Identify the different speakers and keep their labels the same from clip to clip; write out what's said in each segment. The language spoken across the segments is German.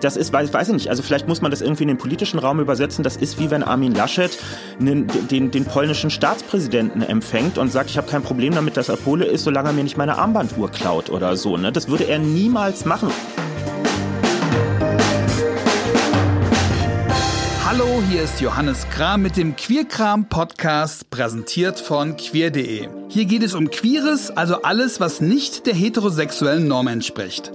Speaker 1: Das ist, weiß, weiß ich nicht, also vielleicht muss man das irgendwie in den politischen Raum übersetzen. Das ist wie wenn Armin Laschet den, den, den polnischen Staatspräsidenten empfängt und sagt, ich habe kein Problem damit, dass er Pole ist, solange er mir nicht meine Armbanduhr klaut oder so. Ne? Das würde er niemals machen.
Speaker 2: Hallo, hier ist Johannes Kram mit dem Queerkram Podcast, präsentiert von queer.de. Hier geht es um Queeres, also alles, was nicht der heterosexuellen Norm entspricht.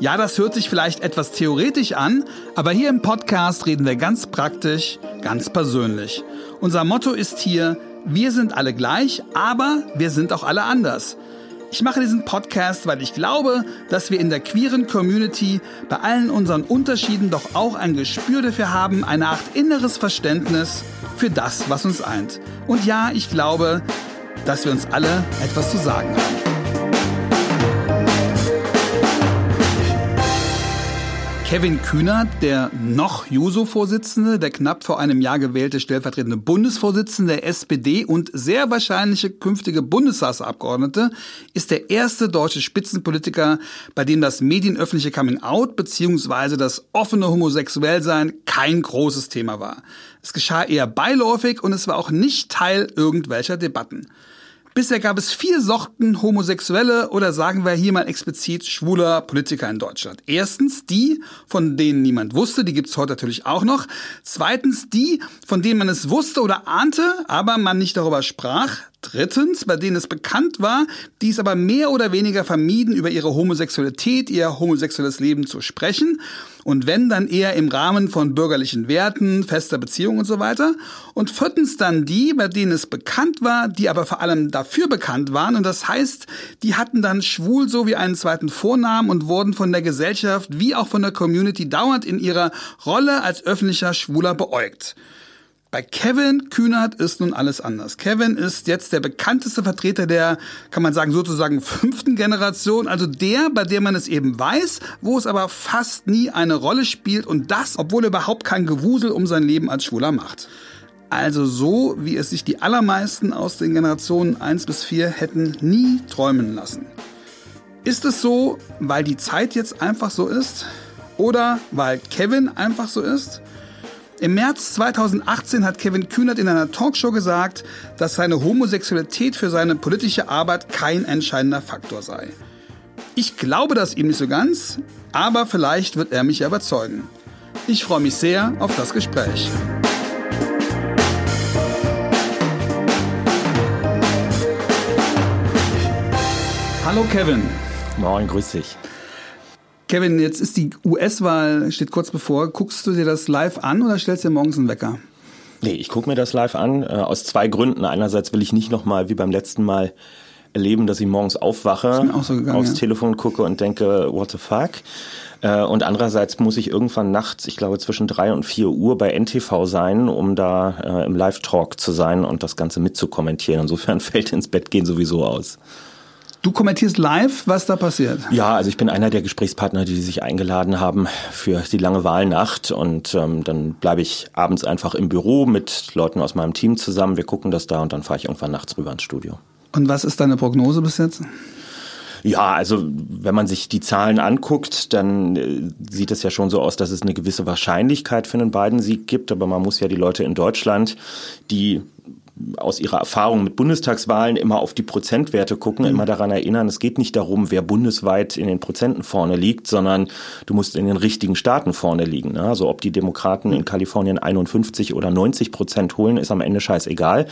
Speaker 2: Ja, das hört sich vielleicht etwas theoretisch an, aber hier im Podcast reden wir ganz praktisch, ganz persönlich. Unser Motto ist hier, wir sind alle gleich, aber wir sind auch alle anders. Ich mache diesen Podcast, weil ich glaube, dass wir in der queeren Community bei allen unseren Unterschieden doch auch ein Gespür dafür haben, eine Art inneres Verständnis für das, was uns eint. Und ja, ich glaube, dass wir uns alle etwas zu sagen haben. Kevin Kühnert, der noch Juso-Vorsitzende, der knapp vor einem Jahr gewählte stellvertretende Bundesvorsitzende der SPD und sehr wahrscheinliche künftige Bundestagsabgeordnete, ist der erste deutsche Spitzenpolitiker, bei dem das medienöffentliche Coming-out bzw. das offene Homosexuellsein kein großes Thema war. Es geschah eher beiläufig und es war auch nicht Teil irgendwelcher Debatten. Bisher gab es vier Sorten homosexuelle oder sagen wir hier mal explizit schwuler Politiker in Deutschland. Erstens die, von denen niemand wusste, die gibt's heute natürlich auch noch. Zweitens die, von denen man es wusste oder ahnte, aber man nicht darüber sprach. Drittens, bei denen es bekannt war, die es aber mehr oder weniger vermieden, über ihre Homosexualität, ihr homosexuelles Leben zu sprechen. Und wenn, dann eher im Rahmen von bürgerlichen Werten, fester Beziehung und so weiter. Und viertens dann die, bei denen es bekannt war, die aber vor allem dafür bekannt waren. Und das heißt, die hatten dann schwul so wie einen zweiten Vornamen und wurden von der Gesellschaft wie auch von der Community dauernd in ihrer Rolle als öffentlicher Schwuler beäugt. Bei Kevin Kühnert ist nun alles anders. Kevin ist jetzt der bekannteste Vertreter der, kann man sagen, sozusagen fünften Generation, also der, bei der man es eben weiß, wo es aber fast nie eine Rolle spielt und das, obwohl er überhaupt kein Gewusel um sein Leben als Schwuler macht. Also so, wie es sich die allermeisten aus den Generationen 1 bis 4 hätten nie träumen lassen. Ist es so, weil die Zeit jetzt einfach so ist? Oder weil Kevin einfach so ist? Im März 2018 hat Kevin Kühnert in einer Talkshow gesagt, dass seine Homosexualität für seine politische Arbeit kein entscheidender Faktor sei. Ich glaube das ihm nicht so ganz, aber vielleicht wird er mich überzeugen. Ich freue mich sehr auf das Gespräch. Hallo Kevin.
Speaker 1: Moin, grüß dich.
Speaker 2: Kevin, jetzt ist die US-Wahl, steht kurz bevor. Guckst du dir das live an oder stellst du dir morgens einen Wecker?
Speaker 1: Nee, ich gucke mir das live an, äh, aus zwei Gründen. Einerseits will ich nicht nochmal wie beim letzten Mal erleben, dass ich morgens aufwache, so gegangen, aufs ja. Telefon gucke und denke, what the fuck? Äh, und andererseits muss ich irgendwann nachts, ich glaube zwischen drei und vier Uhr bei NTV sein, um da äh, im Live-Talk zu sein und das Ganze mitzukommentieren. Insofern fällt ins Bett gehen sowieso aus.
Speaker 2: Du kommentierst live, was da passiert?
Speaker 1: Ja, also ich bin einer der Gesprächspartner, die sich eingeladen haben für die lange Wahlnacht und ähm, dann bleibe ich abends einfach im Büro mit Leuten aus meinem Team zusammen. Wir gucken das da und dann fahre ich irgendwann nachts rüber ins Studio.
Speaker 2: Und was ist deine Prognose bis jetzt?
Speaker 1: Ja, also wenn man sich die Zahlen anguckt, dann äh, sieht es ja schon so aus, dass es eine gewisse Wahrscheinlichkeit für einen beiden Sieg gibt. Aber man muss ja die Leute in Deutschland, die aus ihrer Erfahrung mit Bundestagswahlen immer auf die Prozentwerte gucken, mhm. immer daran erinnern, es geht nicht darum, wer bundesweit in den Prozenten vorne liegt, sondern du musst in den richtigen Staaten vorne liegen. Ne? Also ob die Demokraten in Kalifornien 51 oder 90 Prozent holen, ist am Ende scheißegal.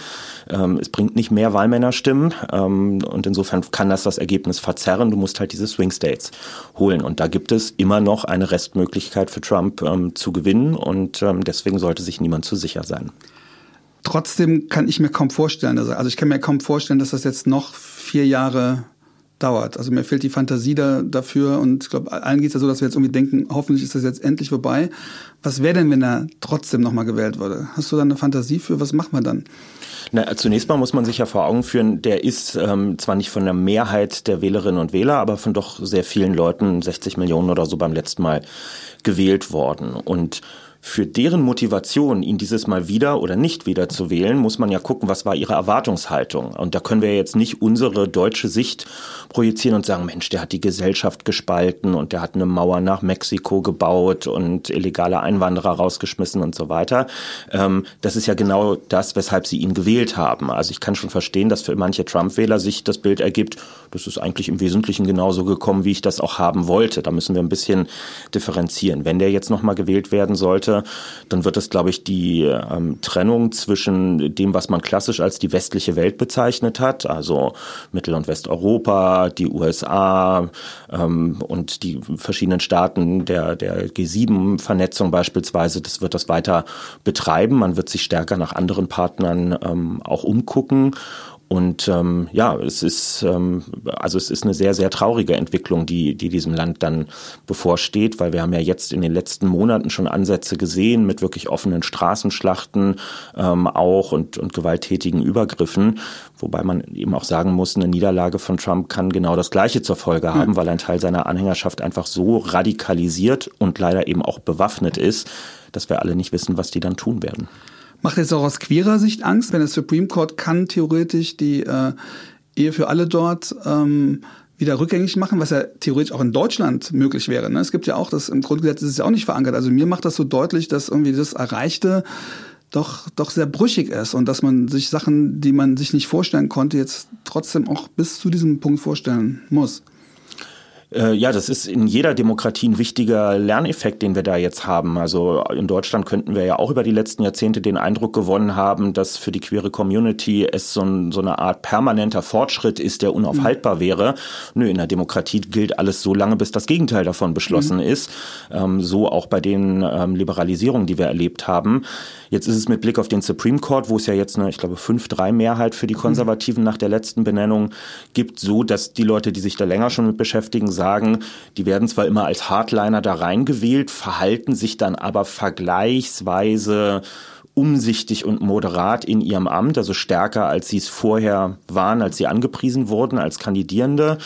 Speaker 1: Ähm, es bringt nicht mehr Wahlmännerstimmen ähm, und insofern kann das das Ergebnis verzerren. Du musst halt diese Swing States holen und da gibt es immer noch eine Restmöglichkeit für Trump ähm, zu gewinnen und ähm, deswegen sollte sich niemand zu sicher sein.
Speaker 2: Trotzdem kann ich mir kaum vorstellen, also, also ich kann mir kaum vorstellen, dass das jetzt noch vier Jahre dauert. Also mir fehlt die Fantasie da, dafür und ich glaube, allen geht es ja so, dass wir jetzt irgendwie denken, hoffentlich ist das jetzt endlich vorbei. Was wäre denn, wenn er trotzdem nochmal gewählt würde? Hast du da eine Fantasie für? Was machen wir dann?
Speaker 1: Na, zunächst mal muss man sich ja vor Augen führen, der ist ähm, zwar nicht von der Mehrheit der Wählerinnen und Wähler, aber von doch sehr vielen Leuten, 60 Millionen oder so beim letzten Mal gewählt worden. Und für deren Motivation, ihn dieses Mal wieder oder nicht wieder zu wählen, muss man ja gucken, was war ihre Erwartungshaltung. Und da können wir jetzt nicht unsere deutsche Sicht projizieren und sagen, Mensch, der hat die Gesellschaft gespalten und der hat eine Mauer nach Mexiko gebaut und illegale Einwanderer rausgeschmissen und so weiter. Ähm, das ist ja genau das, weshalb sie ihn gewählt haben. Also ich kann schon verstehen, dass für manche Trump-Wähler sich das Bild ergibt, das ist eigentlich im Wesentlichen genauso gekommen, wie ich das auch haben wollte. Da müssen wir ein bisschen differenzieren. Wenn der jetzt nochmal gewählt werden sollte, sollte, dann wird es, glaube ich, die ähm, Trennung zwischen dem, was man klassisch als die westliche Welt bezeichnet hat, also Mittel- und Westeuropa, die USA ähm, und die verschiedenen Staaten der, der G7-Vernetzung beispielsweise, das wird das weiter betreiben. Man wird sich stärker nach anderen Partnern ähm, auch umgucken. Und ähm, ja, es ist ähm, also es ist eine sehr sehr traurige Entwicklung, die die diesem Land dann bevorsteht, weil wir haben ja jetzt in den letzten Monaten schon Ansätze gesehen mit wirklich offenen Straßenschlachten ähm, auch und und gewalttätigen Übergriffen, wobei man eben auch sagen muss, eine Niederlage von Trump kann genau das Gleiche zur Folge haben, ja. weil ein Teil seiner Anhängerschaft einfach so radikalisiert und leider eben auch bewaffnet ist, dass wir alle nicht wissen, was die dann tun werden.
Speaker 2: Macht jetzt auch aus queerer Sicht Angst, wenn der Supreme Court kann theoretisch die äh, Ehe für alle dort ähm, wieder rückgängig machen, was ja theoretisch auch in Deutschland möglich wäre. Ne? Es gibt ja auch, das im Grundgesetz ist es ja auch nicht verankert. Also mir macht das so deutlich, dass irgendwie das Erreichte doch, doch sehr brüchig ist und dass man sich Sachen, die man sich nicht vorstellen konnte, jetzt trotzdem auch bis zu diesem Punkt vorstellen muss.
Speaker 1: Äh, ja, das ist in jeder Demokratie ein wichtiger Lerneffekt, den wir da jetzt haben. Also in Deutschland könnten wir ja auch über die letzten Jahrzehnte den Eindruck gewonnen haben, dass für die queere Community es so, ein, so eine Art permanenter Fortschritt ist, der unaufhaltbar mhm. wäre. Nö, in der Demokratie gilt alles so lange, bis das Gegenteil davon beschlossen mhm. ist. Ähm, so auch bei den ähm, Liberalisierungen, die wir erlebt haben. Jetzt ist es mit Blick auf den Supreme Court, wo es ja jetzt eine, ich glaube, 5-3 Mehrheit für die mhm. Konservativen nach der letzten Benennung gibt, so dass die Leute, die sich da länger schon mit beschäftigen, sagen, die werden zwar immer als Hardliner da reingewählt, verhalten sich dann aber vergleichsweise umsichtig und moderat in ihrem Amt, also stärker als sie es vorher waren, als sie angepriesen wurden als Kandidierende.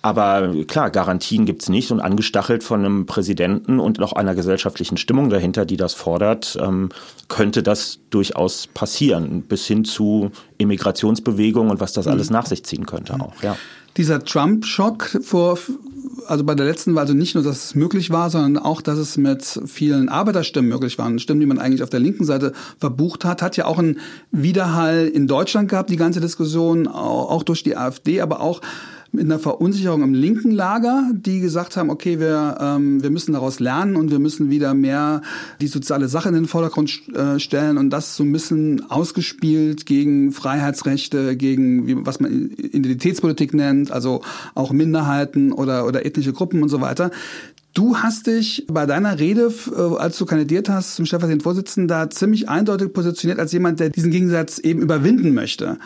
Speaker 1: Aber klar, Garantien gibt's nicht und angestachelt von einem Präsidenten und noch einer gesellschaftlichen Stimmung dahinter, die das fordert, ähm, könnte das durchaus passieren, bis hin zu Immigrationsbewegungen und was das alles mhm. nach sich ziehen könnte auch. Ja.
Speaker 2: Dieser Trump-Schock vor also bei der letzten Wahl, also nicht nur, dass es möglich war, sondern auch, dass es mit vielen Arbeiterstimmen möglich waren. Stimmen, die man eigentlich auf der linken Seite verbucht hat, hat ja auch einen Widerhall in Deutschland gehabt, die ganze Diskussion, auch durch die AfD, aber auch mit einer Verunsicherung im linken Lager, die gesagt haben, okay, wir, ähm, wir müssen daraus lernen und wir müssen wieder mehr die soziale Sache in den Vordergrund äh, stellen und das so ein bisschen ausgespielt gegen Freiheitsrechte, gegen wie, was man Identitätspolitik nennt, also auch Minderheiten oder, oder ethnische Gruppen und so weiter. Du hast dich bei deiner Rede, äh, als du kandidiert hast zum stellvertretenden Vorsitzenden, da ziemlich eindeutig positioniert als jemand, der diesen Gegensatz eben überwinden möchte.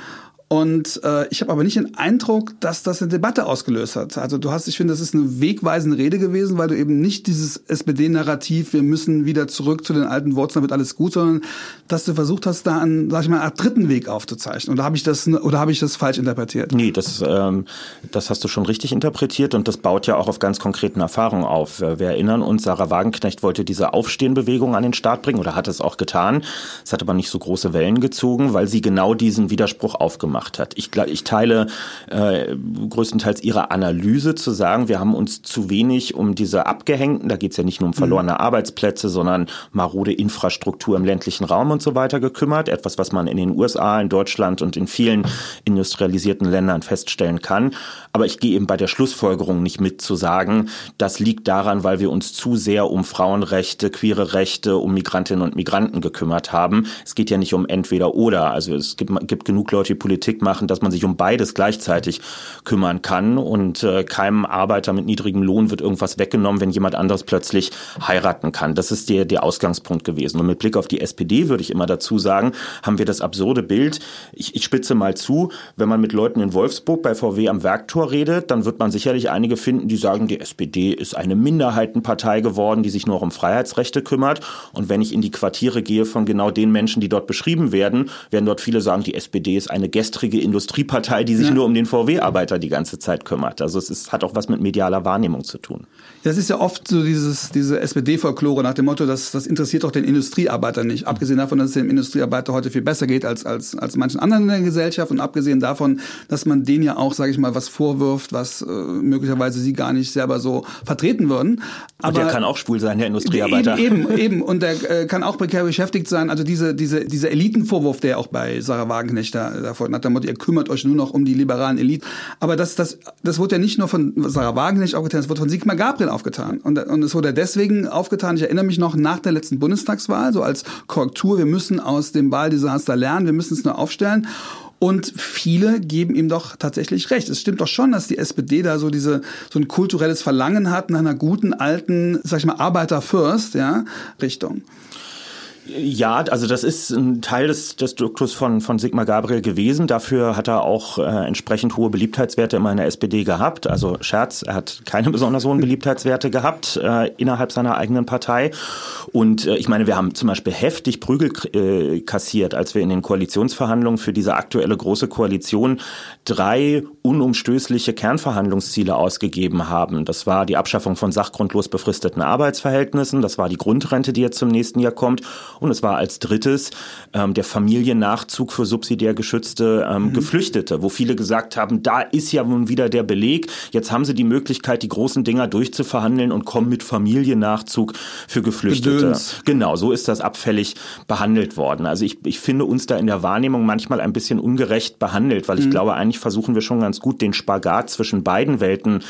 Speaker 2: Und äh, ich habe aber nicht den Eindruck, dass das eine Debatte ausgelöst hat. Also du hast, ich finde, das ist eine wegweisende Rede gewesen, weil du eben nicht dieses SPD-Narrativ, wir müssen wieder zurück zu den alten Wurzeln, wird alles gut, sondern dass du versucht hast, da einen, sag ich mal, einen dritten Weg aufzuzeichnen. Oder habe ich das oder habe ich das falsch interpretiert?
Speaker 1: Nee, das, ähm, das hast du schon richtig interpretiert und das baut ja auch auf ganz konkreten Erfahrungen auf. Wir erinnern uns, Sarah Wagenknecht wollte diese Aufstehenbewegung an den Start bringen oder hat es auch getan. Es hat aber nicht so große Wellen gezogen, weil sie genau diesen Widerspruch aufgemacht gemacht hat. Ich, ich teile äh, größtenteils ihre Analyse zu sagen, wir haben uns zu wenig um diese Abgehängten, da geht es ja nicht nur um verlorene mhm. Arbeitsplätze, sondern marode Infrastruktur im ländlichen Raum und so weiter gekümmert. Etwas, was man in den USA, in Deutschland und in vielen industrialisierten Ländern feststellen kann. Aber ich gehe eben bei der Schlussfolgerung nicht mit zu sagen, das liegt daran, weil wir uns zu sehr um Frauenrechte, queere Rechte, um Migrantinnen und Migranten gekümmert haben. Es geht ja nicht um entweder oder. Also es gibt, gibt genug Leute, die Politik Politik machen, dass man sich um beides gleichzeitig kümmern kann und äh, keinem Arbeiter mit niedrigem Lohn wird irgendwas weggenommen, wenn jemand anderes plötzlich heiraten kann. Das ist der, der Ausgangspunkt gewesen. Und mit Blick auf die SPD würde ich immer dazu sagen, haben wir das absurde Bild. Ich, ich spitze mal zu, wenn man mit Leuten in Wolfsburg bei VW am Werktor redet, dann wird man sicherlich einige finden, die sagen, die SPD ist eine Minderheitenpartei geworden, die sich nur um Freiheitsrechte kümmert. Und wenn ich in die Quartiere gehe von genau den Menschen, die dort beschrieben werden, werden dort viele sagen, die SPD ist eine gestrige blauäugrige Industriepartei, die sich ja. nur um den VW-Arbeiter die ganze Zeit kümmert. Also es ist, hat auch was mit medialer Wahrnehmung zu tun.
Speaker 2: Das ist ja oft so dieses, diese SPD-Folklore nach dem Motto, dass das interessiert doch den Industriearbeiter nicht. Abgesehen davon, dass es dem Industriearbeiter heute viel besser geht als, als, als manchen anderen in der Gesellschaft und abgesehen davon, dass man denen ja auch, sage ich mal, was vorwirft, was äh, möglicherweise sie gar nicht selber so vertreten würden.
Speaker 1: Aber und der kann auch schwul sein, der Industriearbeiter.
Speaker 2: Eben, eben, eben. Und der äh, kann auch prekär beschäftigt sein. Also diese, diese, dieser Elitenvorwurf, der auch bei Sarah Wagenknecht da, davor nach dem Motto, ihr kümmert euch nur noch um die liberalen Eliten. Aber das, das, das wurde ja nicht nur von Sarah Wagenknecht aufgetan, es wurde von Sigmar Gabriel aufgetan. Und, und es wurde deswegen aufgetan, ich erinnere mich noch, nach der letzten Bundestagswahl, so als Korrektur, wir müssen aus dem Wahldesaster lernen, wir müssen es nur aufstellen. Und viele geben ihm doch tatsächlich recht. Es stimmt doch schon, dass die SPD da so diese so ein kulturelles Verlangen hat nach einer guten alten, sag ich mal, Arbeiter First, ja, Richtung.
Speaker 1: Ja, also das ist ein Teil des, des Duktus von, von Sigmar Gabriel gewesen. Dafür hat er auch äh, entsprechend hohe Beliebtheitswerte immer in der SPD gehabt. Also Scherz, er hat keine besonders hohen Beliebtheitswerte gehabt äh, innerhalb seiner eigenen Partei. Und äh, ich meine, wir haben zum Beispiel heftig Prügel äh, kassiert, als wir in den Koalitionsverhandlungen für diese aktuelle große Koalition drei unumstößliche Kernverhandlungsziele ausgegeben haben. Das war die Abschaffung von sachgrundlos befristeten Arbeitsverhältnissen, das war die Grundrente, die jetzt zum nächsten Jahr kommt und es war als drittes ähm, der Familiennachzug für subsidiär geschützte ähm, mhm. Geflüchtete, wo viele gesagt haben, da ist ja nun wieder der Beleg. Jetzt haben sie die Möglichkeit, die großen Dinger durchzuverhandeln und kommen mit Familiennachzug für Geflüchtete. Gedöns. Genau, so ist das abfällig behandelt worden. Also ich, ich finde uns da in der Wahrnehmung manchmal ein bisschen ungerecht behandelt, weil ich mhm. glaube, eigentlich versuchen wir schon ganz gut, den Spagat zwischen beiden Welten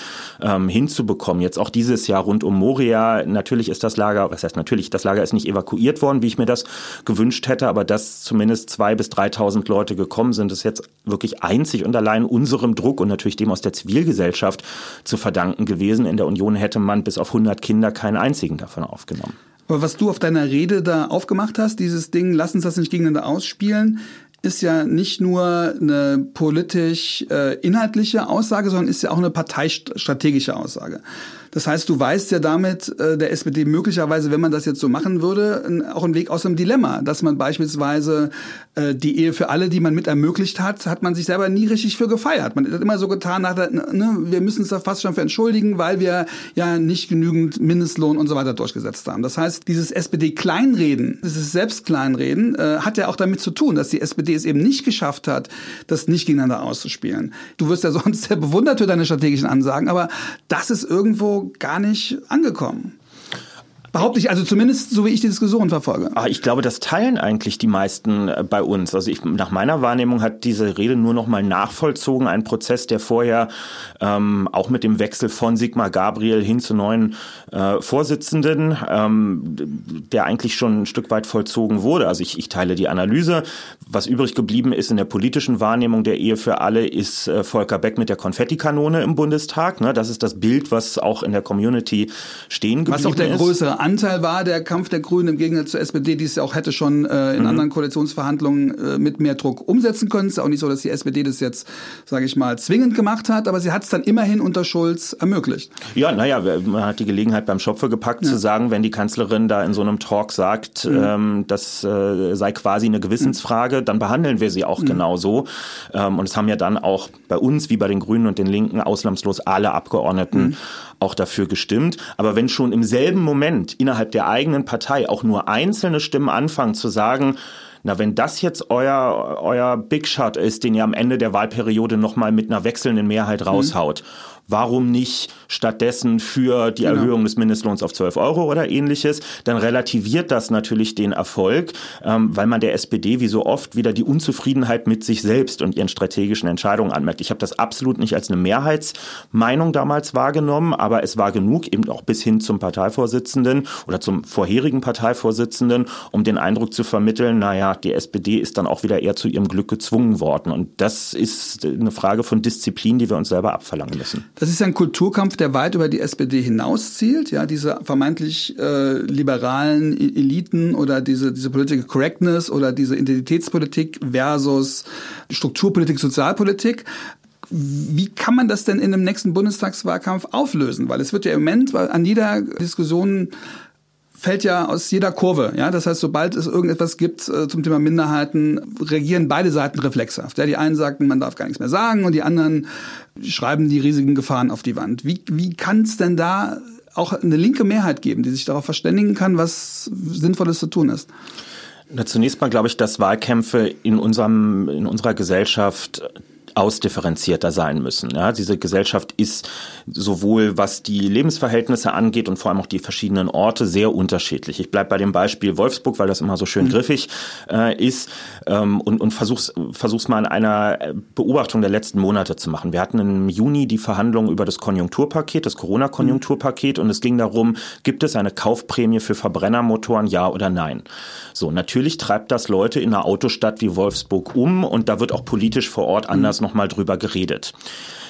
Speaker 1: ähm, hinzubekommen. Jetzt auch dieses Jahr rund um Moria. Natürlich ist das Lager, was heißt natürlich, das Lager ist nicht evakuiert worden, wie ich mir das gewünscht hätte, aber dass zumindest zwei bis 3.000 Leute gekommen sind, ist jetzt wirklich einzig und allein unserem Druck und natürlich dem aus der Zivilgesellschaft zu verdanken gewesen. In der Union hätte man bis auf 100 Kinder keinen einzigen davon aufgenommen.
Speaker 2: Aber was du auf deiner Rede da aufgemacht hast, dieses Ding, lass uns das nicht gegeneinander ausspielen, ist ja nicht nur eine politisch äh, inhaltliche Aussage, sondern ist ja auch eine parteistrategische Aussage. Das heißt, du weißt ja damit äh, der SPD möglicherweise, wenn man das jetzt so machen würde, auch einen Weg aus dem Dilemma, dass man beispielsweise äh, die Ehe für alle, die man mit ermöglicht hat, hat man sich selber nie richtig für gefeiert. Man hat immer so getan, nach der, ne, wir müssen uns da fast schon für entschuldigen, weil wir ja nicht genügend Mindestlohn und so weiter durchgesetzt haben. Das heißt, dieses SPD-Kleinreden, dieses Selbstkleinreden, äh, hat ja auch damit zu tun, dass die SPD es eben nicht geschafft hat, das nicht gegeneinander auszuspielen. Du wirst ja sonst sehr bewundert für deine strategischen Ansagen, aber das ist irgendwo gar nicht angekommen. Behaupte ich, also zumindest so wie ich die Diskussion verfolge.
Speaker 1: Ah, ich glaube, das teilen eigentlich die meisten äh, bei uns. Also ich, nach meiner Wahrnehmung hat diese Rede nur noch mal nachvollzogen, ein Prozess, der vorher ähm, auch mit dem Wechsel von Sigmar Gabriel hin zu neuen äh, Vorsitzenden, ähm, der eigentlich schon ein Stück weit vollzogen wurde. Also ich, ich teile die Analyse. Was übrig geblieben ist in der politischen Wahrnehmung der Ehe für alle, ist äh, Volker Beck mit der Konfettikanone im Bundestag. Ne? Das ist das Bild, was auch in der Community stehen geblieben ist. Was auch
Speaker 2: der größere Anteil war der Kampf der Grünen im Gegensatz zur SPD, die es ja auch hätte schon äh, in mhm. anderen Koalitionsverhandlungen äh, mit mehr Druck umsetzen können. Es ist auch nicht so, dass die SPD das jetzt, sage ich mal, zwingend gemacht hat, aber sie hat es dann immerhin unter Schulz ermöglicht.
Speaker 1: Ja, naja, man hat die Gelegenheit beim Schopfe gepackt ja. zu sagen, wenn die Kanzlerin da in so einem Talk sagt, mhm. ähm, das äh, sei quasi eine Gewissensfrage, mhm. dann behandeln wir sie auch mhm. genauso. Ähm, und es haben ja dann auch bei uns wie bei den Grünen und den Linken ausnahmslos alle Abgeordneten mhm. auch dafür gestimmt. Aber wenn schon im selben Moment innerhalb der eigenen Partei auch nur einzelne Stimmen anfangen zu sagen, na, wenn das jetzt euer, euer Big Shot ist, den ihr am Ende der Wahlperiode nochmal mit einer wechselnden Mehrheit raushaut, mhm warum nicht stattdessen für die genau. Erhöhung des Mindestlohns auf 12 Euro oder ähnliches, dann relativiert das natürlich den Erfolg, ähm, weil man der SPD wie so oft wieder die Unzufriedenheit mit sich selbst und ihren strategischen Entscheidungen anmerkt. Ich habe das absolut nicht als eine Mehrheitsmeinung damals wahrgenommen, aber es war genug, eben auch bis hin zum Parteivorsitzenden oder zum vorherigen Parteivorsitzenden, um den Eindruck zu vermitteln, naja, die SPD ist dann auch wieder eher zu ihrem Glück gezwungen worden. Und das ist eine Frage von Disziplin, die wir uns selber abverlangen müssen.
Speaker 2: Das ist ein Kulturkampf, der weit über die SPD hinauszielt. Ja, diese vermeintlich äh, liberalen e-, Eliten oder diese, diese Political Correctness oder diese Identitätspolitik versus Strukturpolitik, Sozialpolitik. Wie kann man das denn in dem nächsten Bundestagswahlkampf auflösen? Weil es wird ja im Moment an jeder Diskussion fällt ja aus jeder Kurve. Ja, das heißt, sobald es irgendetwas gibt äh, zum Thema Minderheiten, reagieren beide Seiten reflexhaft. Ja, die einen sagten, man darf gar nichts mehr sagen und die anderen schreiben die riesigen Gefahren auf die Wand. Wie, wie kann es denn da auch eine linke Mehrheit geben, die sich darauf verständigen kann, was Sinnvolles zu tun ist?
Speaker 1: Na, zunächst mal glaube ich, dass Wahlkämpfe in unserem in unserer Gesellschaft ausdifferenzierter sein müssen. Ja, diese Gesellschaft ist sowohl was die Lebensverhältnisse angeht und vor allem auch die verschiedenen Orte sehr unterschiedlich. Ich bleibe bei dem Beispiel Wolfsburg, weil das immer so schön mhm. griffig äh, ist ähm, und, und versuch's, versuch's mal in einer Beobachtung der letzten Monate zu machen. Wir hatten im Juni die Verhandlungen über das Konjunkturpaket, das Corona-Konjunkturpaket und es ging darum, gibt es eine Kaufprämie für Verbrennermotoren, ja oder nein? So, natürlich treibt das Leute in einer Autostadt wie Wolfsburg um und da wird auch politisch vor Ort anders mhm. Nochmal drüber geredet.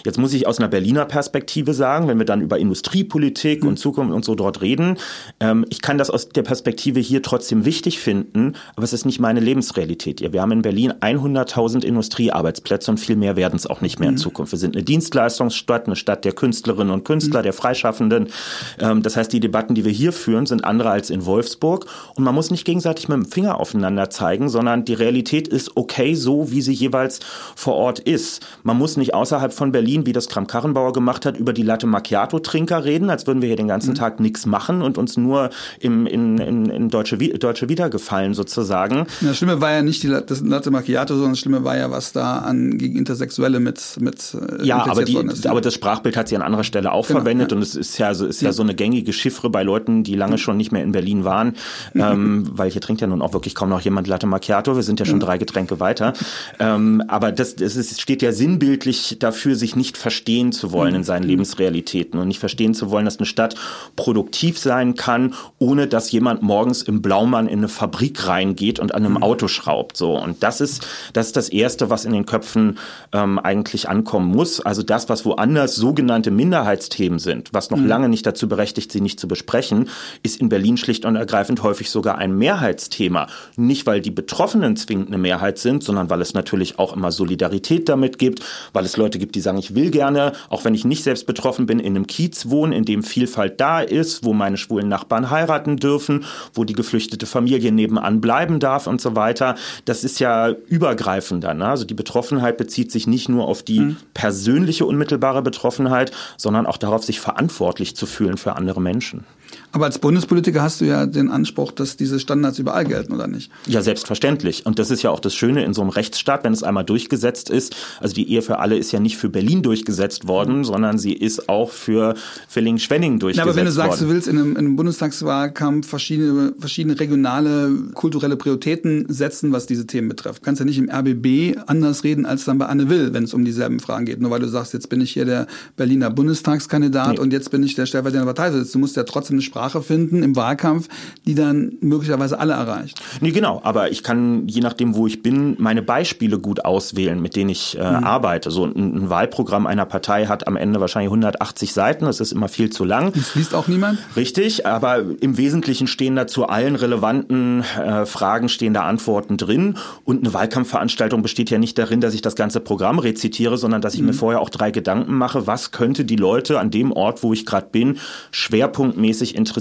Speaker 1: Jetzt muss ich aus einer Berliner Perspektive sagen, wenn wir dann über Industriepolitik mhm. und Zukunft und so dort reden, ähm, ich kann das aus der Perspektive hier trotzdem wichtig finden, aber es ist nicht meine Lebensrealität. Wir haben in Berlin 100.000 Industriearbeitsplätze und viel mehr werden es auch nicht mehr mhm. in Zukunft. Wir sind eine Dienstleistungsstadt, eine Stadt der Künstlerinnen und Künstler, mhm. der Freischaffenden. Ähm, das heißt, die Debatten, die wir hier führen, sind andere als in Wolfsburg und man muss nicht gegenseitig mit dem Finger aufeinander zeigen, sondern die Realität ist okay so, wie sie jeweils vor Ort ist. Man muss nicht außerhalb von Berlin Berlin, wie das Kram-Karrenbauer gemacht hat, über die Latte Macchiato-Trinker reden, als würden wir hier den ganzen mhm. Tag nichts machen und uns nur im, in, in, in deutsche, deutsche Wiedergefallen sozusagen.
Speaker 2: Das Schlimme war ja nicht die das Latte Macchiato, sondern das Schlimme war ja, was da an gegen Intersexuelle mit mit
Speaker 1: äh, Ja, aber, die, ist, aber das Sprachbild hat sie an anderer Stelle auch genau, verwendet ja. und es ist ja, so, ist ja. ja so eine gängige Chiffre bei Leuten, die lange schon nicht mehr in Berlin waren, ähm, weil hier trinkt ja nun auch wirklich kaum noch jemand Latte Macchiato. Wir sind ja schon drei Getränke weiter. Ähm, aber das, das ist, steht ja sinnbildlich dafür, sich nicht nicht verstehen zu wollen in seinen mhm. Lebensrealitäten und nicht verstehen zu wollen, dass eine Stadt produktiv sein kann, ohne dass jemand morgens im Blaumann in eine Fabrik reingeht und an einem mhm. Auto schraubt. So und das ist das ist das erste, was in den Köpfen ähm, eigentlich ankommen muss. Also das, was woanders sogenannte Minderheitsthemen sind, was noch mhm. lange nicht dazu berechtigt, sie nicht zu besprechen, ist in Berlin schlicht und ergreifend häufig sogar ein Mehrheitsthema. Nicht weil die Betroffenen zwingend eine Mehrheit sind, sondern weil es natürlich auch immer Solidarität damit gibt, weil es Leute gibt, die sagen, ich will gerne, auch wenn ich nicht selbst betroffen bin, in einem Kiez wohnen, in dem Vielfalt da ist, wo meine schwulen Nachbarn heiraten dürfen, wo die geflüchtete Familie nebenan bleiben darf und so weiter. Das ist ja übergreifender. Ne? Also die Betroffenheit bezieht sich nicht nur auf die mhm. persönliche unmittelbare Betroffenheit, sondern auch darauf, sich verantwortlich zu fühlen für andere Menschen.
Speaker 2: Aber als Bundespolitiker hast du ja den Anspruch, dass diese Standards überall gelten, oder nicht?
Speaker 1: Ja, selbstverständlich. Und das ist ja auch das Schöne in so einem Rechtsstaat, wenn es einmal durchgesetzt ist. Also die Ehe für alle ist ja nicht für Berlin durchgesetzt worden, mhm. sondern sie ist auch für Villingen-Schwenningen durchgesetzt worden.
Speaker 2: aber wenn du sagst, worden. du willst in einem, in einem Bundestagswahlkampf verschiedene, verschiedene regionale, kulturelle Prioritäten setzen, was diese Themen betrifft. Du kannst ja nicht im RBB anders reden als dann bei Anne Will, wenn es um dieselben Fragen geht. Nur weil du sagst, jetzt bin ich hier der Berliner Bundestagskandidat nee. und jetzt bin ich der stellvertretende Parteivorsitz. Du musst ja trotzdem eine Sprache finden im Wahlkampf, die dann möglicherweise alle erreicht.
Speaker 1: Nee, genau. Aber ich kann, je nachdem, wo ich bin, meine Beispiele gut auswählen, mit denen ich äh, mhm. arbeite. So ein, ein, Wahlprogramm einer Partei hat am Ende wahrscheinlich 180 Seiten. Das ist immer viel zu lang.
Speaker 2: Das liest auch niemand?
Speaker 1: Richtig. Aber im Wesentlichen stehen da zu allen relevanten äh, Fragen stehen da Antworten drin. Und eine Wahlkampfveranstaltung besteht ja nicht darin, dass ich das ganze Programm rezitiere, sondern dass ich mhm. mir vorher auch drei Gedanken mache, was könnte die Leute an dem Ort, wo ich gerade bin, schwerpunktmäßig interessieren.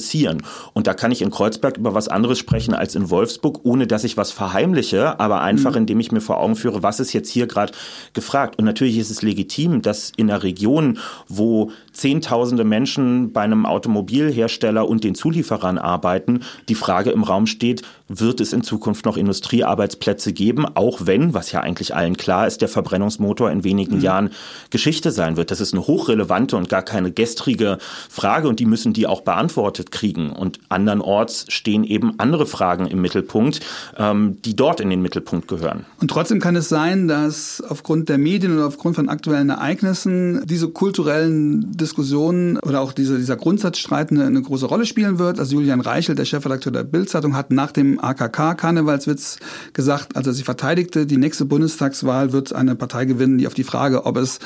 Speaker 1: Und da kann ich in Kreuzberg über was anderes sprechen als in Wolfsburg, ohne dass ich was verheimliche, aber einfach, mhm. indem ich mir vor Augen führe, was ist jetzt hier gerade gefragt. Und natürlich ist es legitim, dass in einer Region, wo Zehntausende Menschen bei einem Automobilhersteller und den Zulieferern arbeiten, die Frage im Raum steht, wird es in Zukunft noch Industriearbeitsplätze geben, auch wenn, was ja eigentlich allen klar ist, der Verbrennungsmotor in wenigen mhm. Jahren Geschichte sein wird. Das ist eine hochrelevante und gar keine gestrige Frage und die müssen die auch beantwortet kriegen. Und andernorts stehen eben andere Fragen im Mittelpunkt, ähm, die dort in den Mittelpunkt gehören.
Speaker 2: Und trotzdem kann es sein, dass aufgrund der Medien oder aufgrund von aktuellen Ereignissen diese kulturellen Diskussionen oder auch diese, dieser Grundsatzstreit eine, eine große Rolle spielen wird. Also Julian Reichel, der Chefredakteur der Bildzeitung, hat nach dem AKK-Karnevalswitz gesagt, als er sie verteidigte, die nächste Bundestagswahl wird eine Partei gewinnen, die auf die Frage, ob es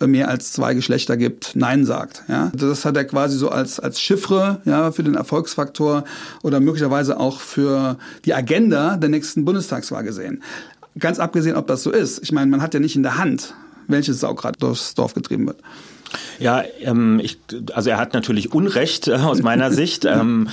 Speaker 2: mehr als zwei Geschlechter gibt, Nein sagt. Ja, das hat er quasi so als als Chiffre ja für den Erfolgsfaktor oder möglicherweise auch für die Agenda der nächsten Bundestagswahl gesehen. Ganz abgesehen, ob das so ist. Ich meine, man hat ja nicht in der Hand, welches Saugrad durchs Dorf getrieben wird.
Speaker 1: Ja, ähm, ich, also er hat natürlich Unrecht äh, aus meiner Sicht. Ähm,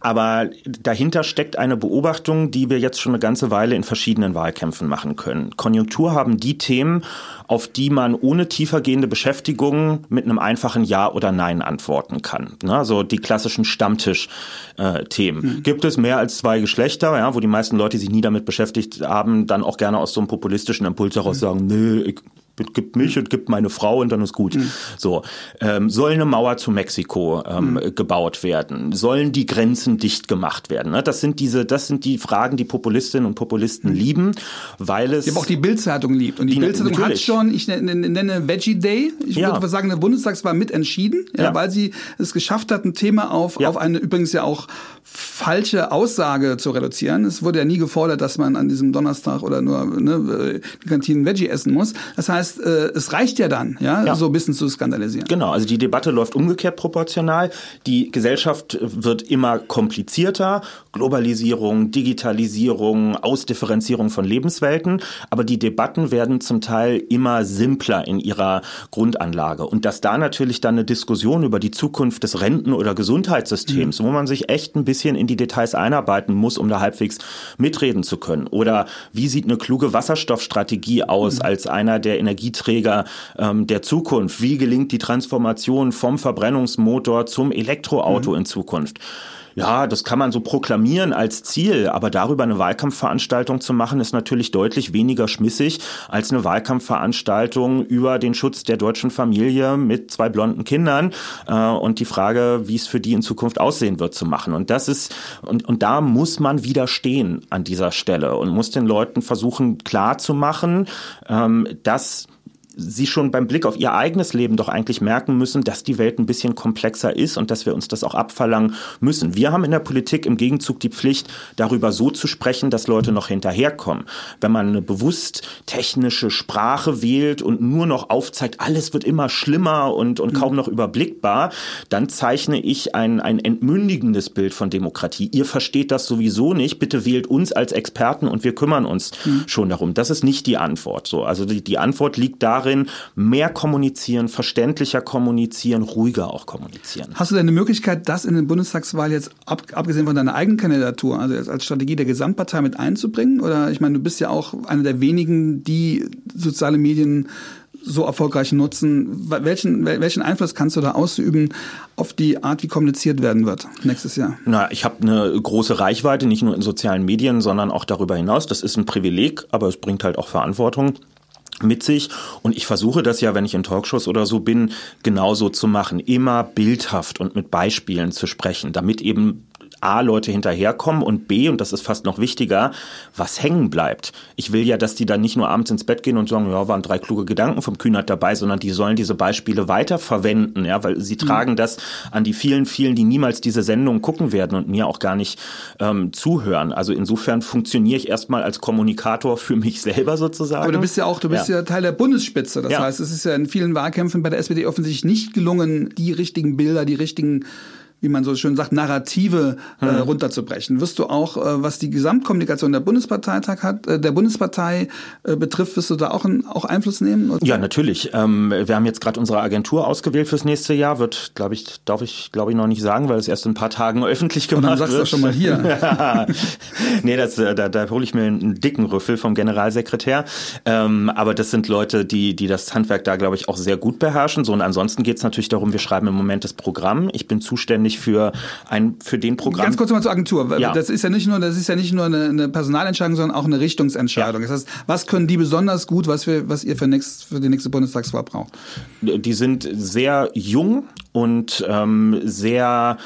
Speaker 1: Aber dahinter steckt eine Beobachtung, die wir jetzt schon eine ganze Weile in verschiedenen Wahlkämpfen machen können. Konjunktur haben die Themen, auf die man ohne tiefergehende Beschäftigung mit einem einfachen Ja oder Nein antworten kann. Also die klassischen Stammtisch-Themen. Mhm. Gibt es mehr als zwei Geschlechter, ja, wo die meisten Leute, die sich nie damit beschäftigt haben, dann auch gerne aus so einem populistischen Impuls heraus mhm. sagen, nö, ich gibt mich und gibt meine Frau und dann ist gut. Mhm. So ähm, soll eine Mauer zu Mexiko ähm, mhm. gebaut werden? Sollen die Grenzen dicht gemacht werden? Ne? Das sind diese, das sind die Fragen, die Populistinnen und Populisten mhm. lieben, weil es
Speaker 2: die aber auch die Bildzeitung liebt und die, die Bildzeitung hat schon, ich nenne, nenne Veggie Day. Ich ja. würde sagen, der Bundestagswahl mitentschieden, ja, ja. weil sie es geschafft hat, ein Thema auf ja. auf eine übrigens ja auch falsche Aussage zu reduzieren. Es wurde ja nie gefordert, dass man an diesem Donnerstag oder nur ne, die Kantinen Veggie essen muss. Das heißt heißt, äh, es reicht ja dann, ja, ja, so ein bisschen zu skandalisieren.
Speaker 1: Genau, also die Debatte läuft umgekehrt proportional. Die Gesellschaft wird immer komplizierter. Globalisierung, Digitalisierung, Ausdifferenzierung von Lebenswelten. Aber die Debatten werden zum Teil immer simpler in ihrer Grundanlage. Und dass da natürlich dann eine Diskussion über die Zukunft des Renten- oder Gesundheitssystems, mhm. wo man sich echt ein bisschen in die Details einarbeiten muss, um da halbwegs mitreden zu können. Oder wie sieht eine kluge Wasserstoffstrategie aus mhm. als einer der Energie Energieträger ähm, der Zukunft? Wie gelingt die Transformation vom Verbrennungsmotor zum Elektroauto mhm. in Zukunft? Ja, das kann man so proklamieren als Ziel, aber darüber eine Wahlkampfveranstaltung zu machen, ist natürlich deutlich weniger schmissig als eine Wahlkampfveranstaltung über den Schutz der deutschen Familie mit zwei blonden Kindern äh, und die Frage, wie es für die in Zukunft aussehen wird, zu machen. Und das ist, und, und da muss man widerstehen an dieser Stelle und muss den Leuten versuchen klar zu machen, ähm, dass sie schon beim Blick auf ihr eigenes Leben doch eigentlich merken müssen, dass die Welt ein bisschen komplexer ist und dass wir uns das auch abverlangen müssen. Wir haben in der Politik im Gegenzug die Pflicht, darüber so zu sprechen, dass Leute noch hinterherkommen. Wenn man eine bewusst technische Sprache wählt und nur noch aufzeigt, alles wird immer schlimmer und, und kaum noch überblickbar, dann zeichne ich ein, ein entmündigendes Bild von Demokratie. Ihr versteht das sowieso nicht, bitte wählt uns als Experten und wir kümmern uns mhm. schon darum. Das ist nicht die Antwort. So, also die, die Antwort liegt darin, darin, mehr kommunizieren, verständlicher kommunizieren, ruhiger auch kommunizieren.
Speaker 2: Hast du denn eine Möglichkeit, das in den Bundestagswahl jetzt, ab, abgesehen von deiner eigenen Kandidatur, also als Strategie der Gesamtpartei mit einzubringen? Oder ich meine, du bist ja auch einer der wenigen, die soziale Medien so erfolgreich nutzen. Welchen, welchen Einfluss kannst du da ausüben auf die Art, wie kommuniziert werden wird nächstes Jahr?
Speaker 1: Na, ich habe eine große Reichweite, nicht nur in sozialen Medien, sondern auch darüber hinaus. Das ist ein Privileg, aber es bringt halt auch Verantwortung mit sich. Und ich versuche das ja, wenn ich in Talkshows oder so bin, genauso zu machen. Immer bildhaft und mit Beispielen zu sprechen, damit eben A, Leute hinterherkommen und B, und das ist fast noch wichtiger, was hängen bleibt. Ich will ja, dass die dann nicht nur abends ins Bett gehen und sagen, ja, waren drei kluge Gedanken vom Kühnert dabei, sondern die sollen diese Beispiele weiterverwenden, ja, weil sie mhm. tragen das an die vielen, vielen, die niemals diese Sendung gucken werden und mir auch gar nicht ähm, zuhören. Also insofern funktioniere ich erstmal als Kommunikator für mich selber sozusagen.
Speaker 2: Aber du bist ja auch, du bist ja, ja Teil der Bundesspitze. Das ja. heißt, es ist ja in vielen Wahlkämpfen bei der SPD offensichtlich nicht gelungen, die richtigen Bilder, die richtigen wie man so schön sagt, Narrative äh, runterzubrechen. Wirst du auch, äh, was die Gesamtkommunikation der Bundesparteitag hat, äh, der Bundespartei äh, betrifft, wirst du da auch, ein, auch Einfluss nehmen?
Speaker 1: Oder? Ja, natürlich. Ähm, wir haben jetzt gerade unsere Agentur ausgewählt fürs nächste Jahr. Wird, glaube ich, darf ich, glaube ich, noch nicht sagen, weil es erst in ein paar Tagen öffentlich gemacht Und dann sagst
Speaker 2: wird. Du schon mal hier.
Speaker 1: Nee, das, äh, da, da hole ich mir einen dicken Rüffel vom Generalsekretär. Ähm, aber das sind Leute, die, die das Handwerk da, glaube ich, auch sehr gut beherrschen. So und ansonsten geht es natürlich darum, wir schreiben im Moment das Programm. Ich bin zuständig zuständig für ein für den Programm.
Speaker 2: Ganz kurz mal zur Agentur. Ja. Das ist ja nicht nur das ist ja nicht nur eine, eine Personalentscheidung, sondern auch eine Richtungsentscheidung. Ja. Das heißt, was können die besonders gut, was wir was ihr für nächst, für die nächste Bundestagswahl braucht?
Speaker 1: Die sind sehr jung und ähm, sehr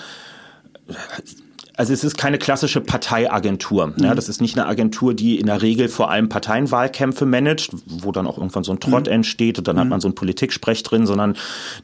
Speaker 1: also es ist keine klassische Parteiagentur. Mhm. Ja, das ist nicht eine Agentur, die in der Regel vor allem Parteienwahlkämpfe managt, wo dann auch irgendwann so ein Trott mhm. entsteht und dann mhm. hat man so ein Politiksprech drin, sondern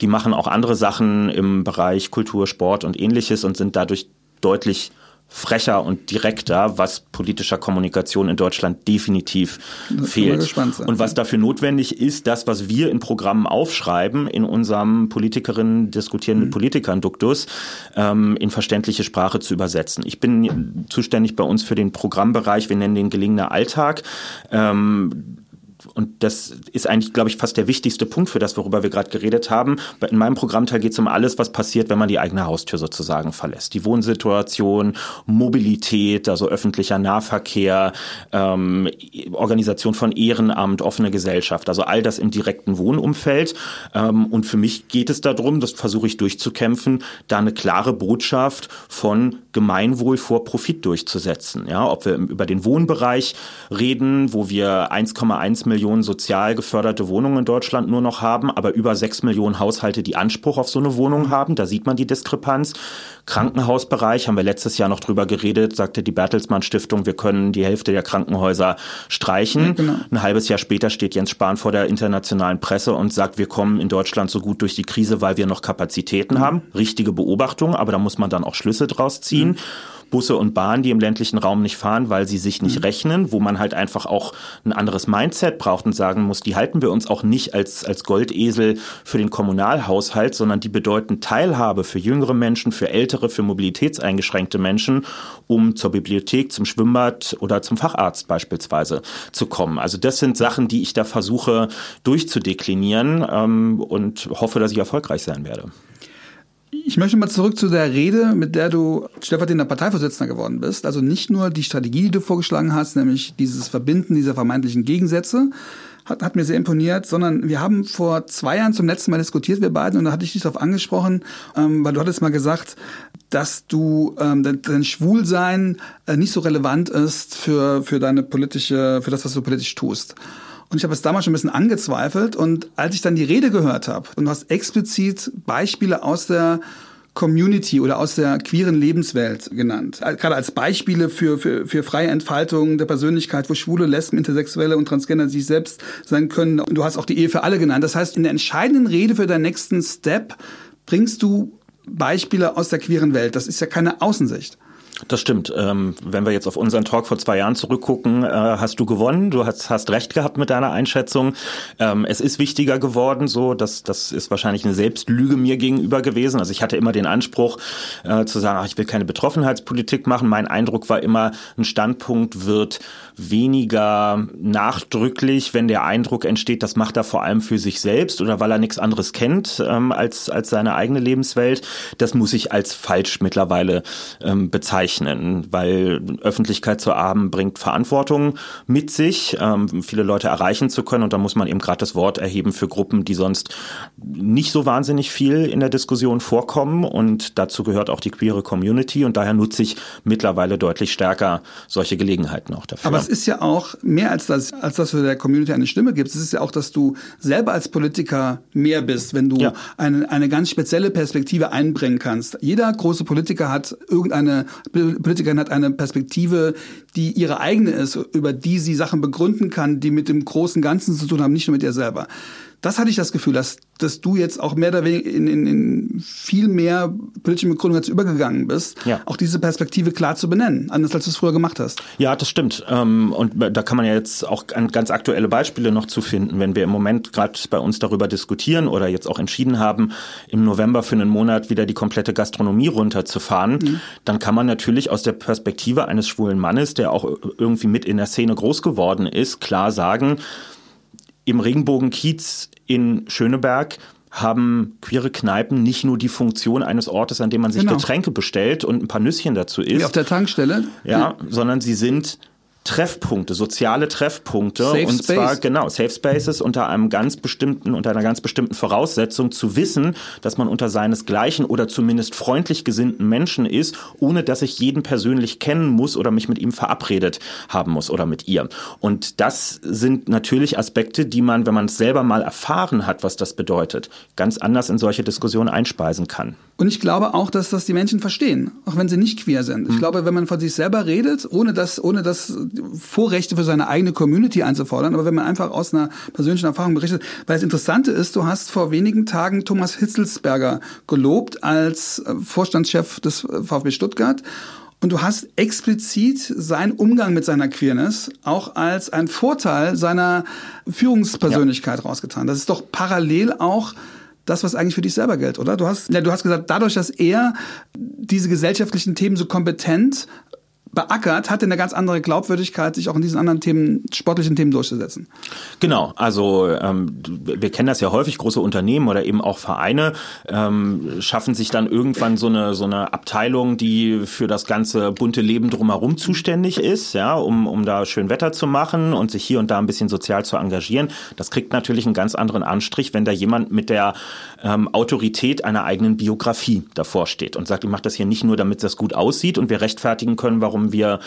Speaker 1: die machen auch andere Sachen im Bereich Kultur, Sport und ähnliches und sind dadurch deutlich frecher und direkter, was politischer Kommunikation in Deutschland definitiv fehlt. Und was dafür notwendig ist, das, was wir in Programmen aufschreiben, in unserem Politikerinnen diskutieren mit mhm. Politikern Duktus, ähm, in verständliche Sprache zu übersetzen. Ich bin zuständig bei uns für den Programmbereich, wir nennen den gelingender Alltag. Ähm, und das ist eigentlich, glaube ich, fast der wichtigste Punkt für das, worüber wir gerade geredet haben. In meinem Programmteil geht es um alles, was passiert, wenn man die eigene Haustür sozusagen verlässt. Die Wohnsituation, Mobilität, also öffentlicher Nahverkehr, ähm, Organisation von Ehrenamt, offene Gesellschaft, also all das im direkten Wohnumfeld. Ähm, und für mich geht es darum, das versuche ich durchzukämpfen, da eine klare Botschaft von Gemeinwohl vor Profit durchzusetzen. Ja, ob wir über den Wohnbereich reden, wo wir 1,1 Millionen sozial geförderte Wohnungen in Deutschland nur noch haben, aber über 6 Millionen Haushalte, die Anspruch auf so eine Wohnung haben. Da sieht man die Diskrepanz. Krankenhausbereich haben wir letztes Jahr noch drüber geredet, sagte die Bertelsmann Stiftung, wir können die Hälfte der Krankenhäuser streichen. Ja, genau. Ein halbes Jahr später steht Jens Spahn vor der internationalen Presse und sagt, wir kommen in Deutschland so gut durch die Krise, weil wir noch Kapazitäten mhm. haben. Richtige Beobachtung, aber da muss man dann auch Schlüsse draus ziehen. Mhm. Busse und Bahnen, die im ländlichen Raum nicht fahren, weil sie sich nicht mhm. rechnen, wo man halt einfach auch ein anderes Mindset braucht und sagen muss, die halten wir uns auch nicht als, als Goldesel für den Kommunalhaushalt, sondern die bedeuten Teilhabe für jüngere Menschen, für ältere, für mobilitätseingeschränkte Menschen, um zur Bibliothek, zum Schwimmbad oder zum Facharzt beispielsweise zu kommen. Also das sind Sachen, die ich da versuche durchzudeklinieren ähm, und hoffe, dass ich erfolgreich sein werde.
Speaker 2: Ich möchte mal zurück zu der Rede, mit der du stellvertretender Parteivorsitzender geworden bist. Also nicht nur die Strategie, die du vorgeschlagen hast, nämlich dieses Verbinden dieser vermeintlichen Gegensätze, hat, hat mir sehr imponiert, sondern wir haben vor zwei Jahren zum letzten Mal diskutiert, wir beiden, und da hatte ich dich darauf angesprochen, ähm, weil du hattest mal gesagt, dass du ähm, dein, Schwulsein äh, nicht so relevant ist für, für deine politische, für das, was du politisch tust. Und ich habe es damals schon ein bisschen angezweifelt. Und als ich dann die Rede gehört habe und du hast explizit Beispiele aus der Community oder aus der queeren Lebenswelt genannt. Gerade als Beispiele für, für, für freie Entfaltung der Persönlichkeit, wo Schwule, Lesben, Intersexuelle und Transgender sich selbst sein können. Und du hast auch die Ehe für alle genannt. Das heißt, in der entscheidenden Rede für deinen nächsten Step bringst du Beispiele aus der queeren Welt. Das ist ja keine Außensicht.
Speaker 1: Das stimmt. Ähm, wenn wir jetzt auf unseren Talk vor zwei Jahren zurückgucken, äh, hast du gewonnen. Du hast, hast recht gehabt mit deiner Einschätzung. Ähm, es ist wichtiger geworden, so dass das ist wahrscheinlich eine Selbstlüge mir gegenüber gewesen. Also ich hatte immer den Anspruch äh, zu sagen, ach, ich will keine Betroffenheitspolitik machen. Mein Eindruck war immer, ein Standpunkt wird weniger nachdrücklich, wenn der Eindruck entsteht, das macht er vor allem für sich selbst oder weil er nichts anderes kennt ähm, als als seine eigene Lebenswelt. Das muss ich als falsch mittlerweile ähm, bezeichnen bezeichnen, weil Öffentlichkeit zu haben bringt Verantwortung mit sich, ähm, viele Leute erreichen zu können und da muss man eben gerade das Wort erheben für Gruppen, die sonst nicht so wahnsinnig viel in der Diskussion vorkommen und dazu gehört auch die queere Community und daher nutze ich mittlerweile deutlich stärker solche Gelegenheiten auch dafür.
Speaker 2: Aber es ist ja auch mehr als das, als dass du der Community eine Stimme gibst. Es ist ja auch, dass du selber als Politiker mehr bist, wenn du ja. eine, eine ganz spezielle Perspektive einbringen kannst. Jeder große Politiker hat irgendeine Politikerin hat eine Perspektive, die ihre eigene ist, über die sie Sachen begründen kann, die mit dem großen Ganzen zu tun haben, nicht nur mit ihr selber das hatte ich das Gefühl, dass, dass du jetzt auch mehr oder weniger in, in, in viel mehr politische Begründung jetzt übergegangen bist, ja. auch diese Perspektive klar zu benennen, anders als du es früher gemacht hast.
Speaker 1: Ja, das stimmt. Ähm, und da kann man ja jetzt auch ganz aktuelle Beispiele noch zu finden, wenn wir im Moment gerade bei uns darüber diskutieren oder jetzt auch entschieden haben, im November für einen Monat wieder die komplette Gastronomie runterzufahren, mhm. dann kann man natürlich aus der Perspektive eines schwulen Mannes, der auch irgendwie mit in der Szene groß geworden ist, klar sagen, im Regenbogenkiez in Schöneberg haben queere Kneipen nicht nur die Funktion eines Ortes, an dem man sich genau. Getränke bestellt und ein paar Nüsschen dazu isst.
Speaker 2: Wie auf der Tankstelle.
Speaker 1: Ja, ja. sondern sie sind Treffpunkte, soziale Treffpunkte Safe und Space. zwar genau Safe Spaces unter einem ganz bestimmten unter einer ganz bestimmten Voraussetzung zu wissen, dass man unter seinesgleichen oder zumindest freundlich gesinnten Menschen ist, ohne dass ich jeden persönlich kennen muss oder mich mit ihm verabredet haben muss oder mit ihr. Und das sind natürlich Aspekte, die man, wenn man es selber mal erfahren hat, was das bedeutet, ganz anders in solche Diskussionen einspeisen kann.
Speaker 2: Und ich glaube auch, dass das die Menschen verstehen, auch wenn sie nicht queer sind. Ich hm. glaube, wenn man von sich selber redet, ohne dass ohne dass Vorrechte für seine eigene Community einzufordern, aber wenn man einfach aus einer persönlichen Erfahrung berichtet, weil das Interessante ist, du hast vor wenigen Tagen Thomas Hitzelsberger gelobt als äh, Vorstandschef des äh, VfB Stuttgart. Und du hast explizit seinen Umgang mit seiner Queerness auch als ein Vorteil seiner Führungspersönlichkeit ja. rausgetan. Das ist doch parallel auch das, was eigentlich für dich selber gilt, oder? Du hast, ja, du hast gesagt, dadurch, dass er diese gesellschaftlichen Themen so kompetent beackert, hat eine ganz andere Glaubwürdigkeit, sich auch in diesen anderen Themen, sportlichen Themen durchzusetzen.
Speaker 1: Genau, also ähm, wir kennen das ja häufig, große Unternehmen oder eben auch Vereine ähm, schaffen sich dann irgendwann so eine so eine Abteilung, die für das ganze bunte Leben drumherum zuständig ist, ja, um, um da schön Wetter zu machen und sich hier und da ein bisschen sozial zu engagieren. Das kriegt natürlich einen ganz anderen Anstrich, wenn da jemand mit der ähm, Autorität einer eigenen Biografie davor steht und sagt, ich mache das hier nicht nur, damit das gut aussieht und wir rechtfertigen können, warum wir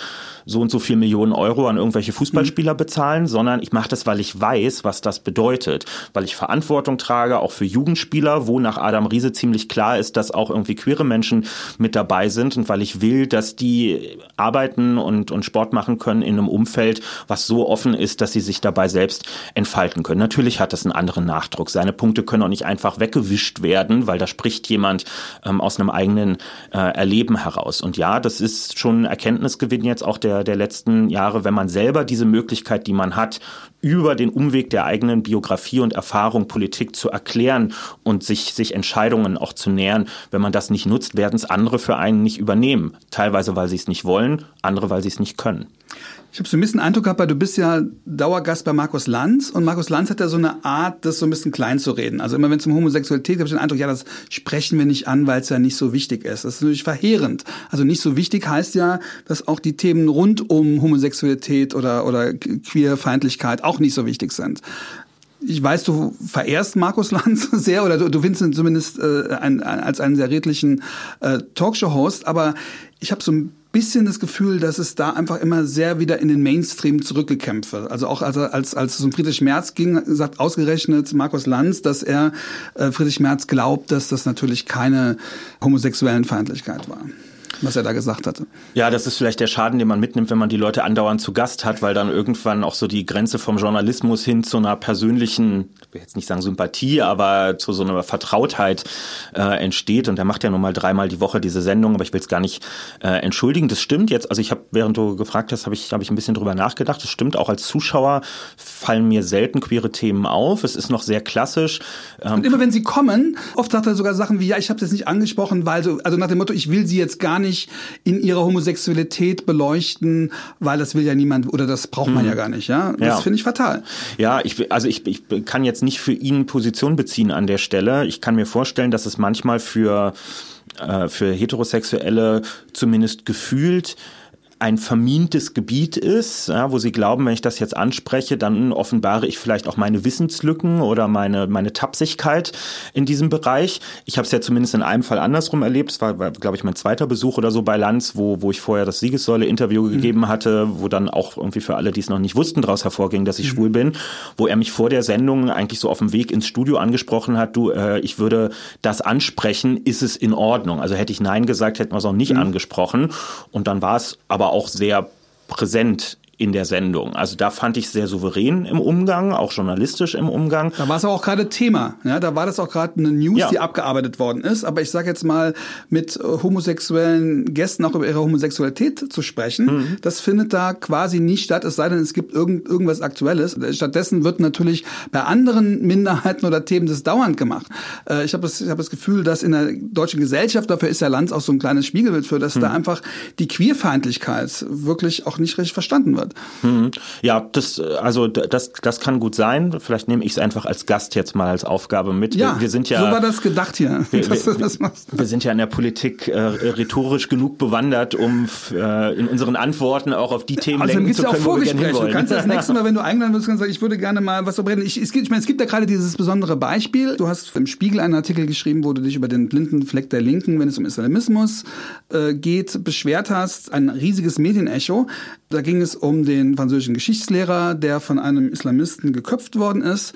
Speaker 1: so und so viel Millionen Euro an irgendwelche Fußballspieler bezahlen, sondern ich mache das, weil ich weiß, was das bedeutet, weil ich Verantwortung trage, auch für Jugendspieler, wo nach Adam Riese ziemlich klar ist, dass auch irgendwie queere Menschen mit dabei sind und weil ich will, dass die arbeiten und, und Sport machen können in einem Umfeld, was so offen ist, dass sie sich dabei selbst entfalten können. Natürlich hat das einen anderen Nachdruck. Seine Punkte können auch nicht einfach weggewischt werden, weil da spricht jemand ähm, aus einem eigenen äh, Erleben heraus. Und ja, das ist schon ein Erkenntnisgewinn jetzt auch der, der letzten Jahre, wenn man selber diese Möglichkeit, die man hat, über den Umweg der eigenen Biografie und Erfahrung Politik zu erklären und sich, sich Entscheidungen auch zu nähern. Wenn man das nicht nutzt, werden es andere für einen nicht übernehmen. Teilweise, weil sie es nicht wollen, andere, weil sie es nicht können.
Speaker 2: Ich habe so ein bisschen Eindruck gehabt, weil du bist ja Dauergast bei Markus Lanz und Markus Lanz hat ja so eine Art, das so ein bisschen klein zu reden. Also immer wenn es um Homosexualität geht, habe ich den Eindruck, ja, das sprechen wir nicht an, weil es ja nicht so wichtig ist. Das ist natürlich verheerend. Also nicht so wichtig heißt ja, dass auch die Themen rund um Homosexualität oder, oder Queerfeindlichkeit auch nicht so wichtig sind ich weiß, du verehrst Markus Lanz sehr oder du, du findest ihn zumindest äh, ein, als einen sehr redlichen äh, Talkshow-Host, aber ich habe so ein bisschen das Gefühl, dass es da einfach immer sehr wieder in den Mainstream zurückgekämpft wird. Also auch als, als, als es um Friedrich Merz ging, sagt ausgerechnet Markus Lanz, dass er äh, Friedrich Merz glaubt, dass das natürlich keine homosexuellen Feindlichkeit war was er da gesagt hatte.
Speaker 1: Ja, das ist vielleicht der Schaden, den man mitnimmt, wenn man die Leute andauernd zu Gast hat, weil dann irgendwann auch so die Grenze vom Journalismus hin zu einer persönlichen, ich will jetzt nicht sagen Sympathie, aber zu so einer Vertrautheit äh, entsteht. Und er macht ja nun mal dreimal die Woche diese Sendung, aber ich will es gar nicht äh, entschuldigen. Das stimmt jetzt. Also ich habe, während du gefragt hast, habe ich, hab ich ein bisschen drüber nachgedacht. Das stimmt. Auch als Zuschauer fallen mir selten queere Themen auf. Es ist noch sehr klassisch.
Speaker 2: Ähm, Und immer wenn sie kommen, oft sagt er sogar Sachen wie, ja, ich habe das nicht angesprochen, weil so, also nach dem Motto, ich will sie jetzt gar nicht nicht in ihrer Homosexualität beleuchten, weil das will ja niemand oder das braucht man mhm. ja gar nicht, ja. Das ja. finde ich fatal.
Speaker 1: Ja, ich, also ich, ich kann jetzt nicht für ihn Position beziehen an der Stelle. Ich kann mir vorstellen, dass es manchmal für, äh, für Heterosexuelle zumindest gefühlt ein vermintes Gebiet ist, ja, wo sie glauben, wenn ich das jetzt anspreche, dann offenbare ich vielleicht auch meine Wissenslücken oder meine, meine Tapsigkeit in diesem Bereich. Ich habe es ja zumindest in einem Fall andersrum erlebt. Es war, war glaube ich, mein zweiter Besuch oder so bei Lanz, wo, wo ich vorher das Siegessäule-Interview mhm. gegeben hatte, wo dann auch irgendwie für alle, die es noch nicht wussten, daraus hervorging, dass ich mhm. schwul bin, wo er mich vor der Sendung eigentlich so auf dem Weg ins Studio angesprochen hat, du, äh, ich würde das ansprechen, ist es in Ordnung? Also hätte ich Nein gesagt, hätten wir es auch nicht mhm. angesprochen. Und dann war es aber auch sehr präsent in der Sendung. Also da fand ich sehr souverän im Umgang, auch journalistisch im Umgang.
Speaker 2: Da war es auch gerade Thema. Ja, da war das auch gerade eine News, ja. die abgearbeitet worden ist. Aber ich sage jetzt mal, mit äh, homosexuellen Gästen auch über ihre Homosexualität zu sprechen, mhm. das findet da quasi nicht statt, es sei denn, es gibt irgend, irgendwas Aktuelles. Stattdessen wird natürlich bei anderen Minderheiten oder Themen das dauernd gemacht. Äh, ich habe das, ich hab das Gefühl, dass in der deutschen Gesellschaft, dafür ist ja Lanz auch so ein kleines Spiegelbild für, dass mhm. da einfach die Queerfeindlichkeit wirklich auch nicht richtig verstanden wird.
Speaker 1: Mhm. Ja, das, also das, das kann gut sein. Vielleicht nehme ich es einfach als Gast jetzt mal als Aufgabe mit.
Speaker 2: Ja, wir, wir sind ja, so war das gedacht hier.
Speaker 1: Wir, wir, wir sind ja in der Politik äh, rhetorisch genug bewandert, um äh, in unseren Antworten auch auf die Themen
Speaker 2: also, lenken zu können, ja auch wo wir gerne hinwollen. Du kannst das nächste Mal, wenn du eingeladen wirst, kannst sagen, ich würde gerne mal was darüber reden. Ich, es gibt, ich meine, es gibt ja gerade dieses besondere Beispiel. Du hast im Spiegel einen Artikel geschrieben, wo du dich über den blinden Fleck der Linken, wenn es um Islamismus äh, geht, beschwert hast. Ein riesiges Medienecho. Da ging es um den französischen Geschichtslehrer, der von einem Islamisten geköpft worden ist.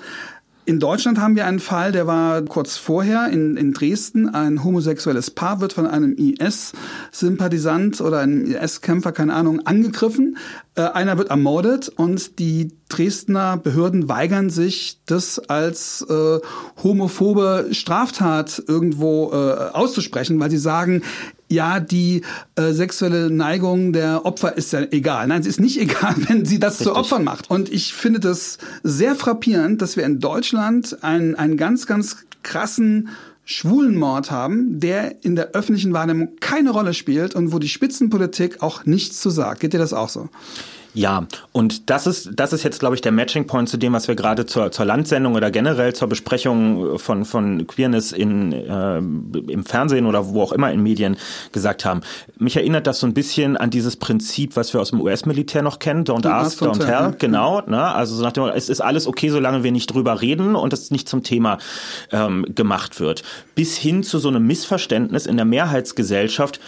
Speaker 2: In Deutschland haben wir einen Fall, der war kurz vorher in, in Dresden. Ein homosexuelles Paar wird von einem IS-Sympathisant oder einem IS-Kämpfer, keine Ahnung, angegriffen. Äh, einer wird ermordet und die Dresdner Behörden weigern sich, das als äh, homophobe Straftat irgendwo äh, auszusprechen, weil sie sagen, ja, die äh, sexuelle Neigung der Opfer ist ja egal. Nein, es ist nicht egal, wenn sie das Richtig. zu Opfern macht. Und ich finde das sehr frappierend, dass wir in Deutschland einen, einen ganz, ganz krassen Schwulenmord haben, der in der öffentlichen Wahrnehmung keine Rolle spielt und wo die Spitzenpolitik auch nichts zu sagt. Geht dir das auch so?
Speaker 1: Ja, und das ist, das ist jetzt, glaube ich, der Matching Point zu dem, was wir gerade zur, zur Landsendung oder generell zur Besprechung von, von Queerness in, äh, im Fernsehen oder wo auch immer in Medien gesagt haben. Mich erinnert das so ein bisschen an dieses Prinzip, was wir aus dem US-Militär noch kennen, don't ask, don't tell, genau. Ne? Also so nach dem, es ist alles okay, solange wir nicht drüber reden und es nicht zum Thema ähm, gemacht wird. Bis hin zu so einem Missverständnis in der Mehrheitsgesellschaft,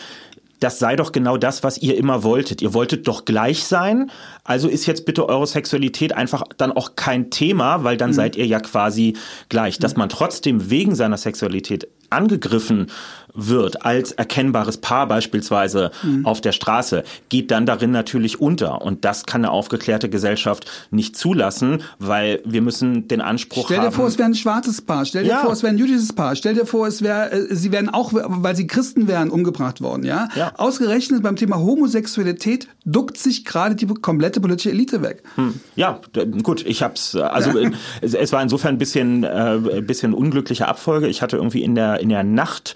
Speaker 1: das sei doch genau das, was ihr immer wolltet. Ihr wolltet doch gleich sein, also ist jetzt bitte eure Sexualität einfach dann auch kein Thema, weil dann mhm. seid ihr ja quasi gleich. Dass man trotzdem wegen seiner Sexualität angegriffen wird als erkennbares Paar beispielsweise mhm. auf der Straße, geht dann darin natürlich unter. Und das kann eine aufgeklärte Gesellschaft nicht zulassen, weil wir müssen den Anspruch
Speaker 2: Stell dir
Speaker 1: haben.
Speaker 2: vor, es wäre ein schwarzes Paar. Stell dir ja. vor, es wäre ein jüdisches Paar. Stell dir vor, es wäre, äh, sie wären auch, weil sie Christen wären, umgebracht worden. Ja? ja. Ausgerechnet beim Thema Homosexualität duckt sich gerade die komplette politische Elite weg. Hm.
Speaker 1: Ja, gut. Ich hab's. Also es, es, war insofern ein bisschen, äh, bisschen unglückliche Abfolge. Ich hatte irgendwie in der in der Nacht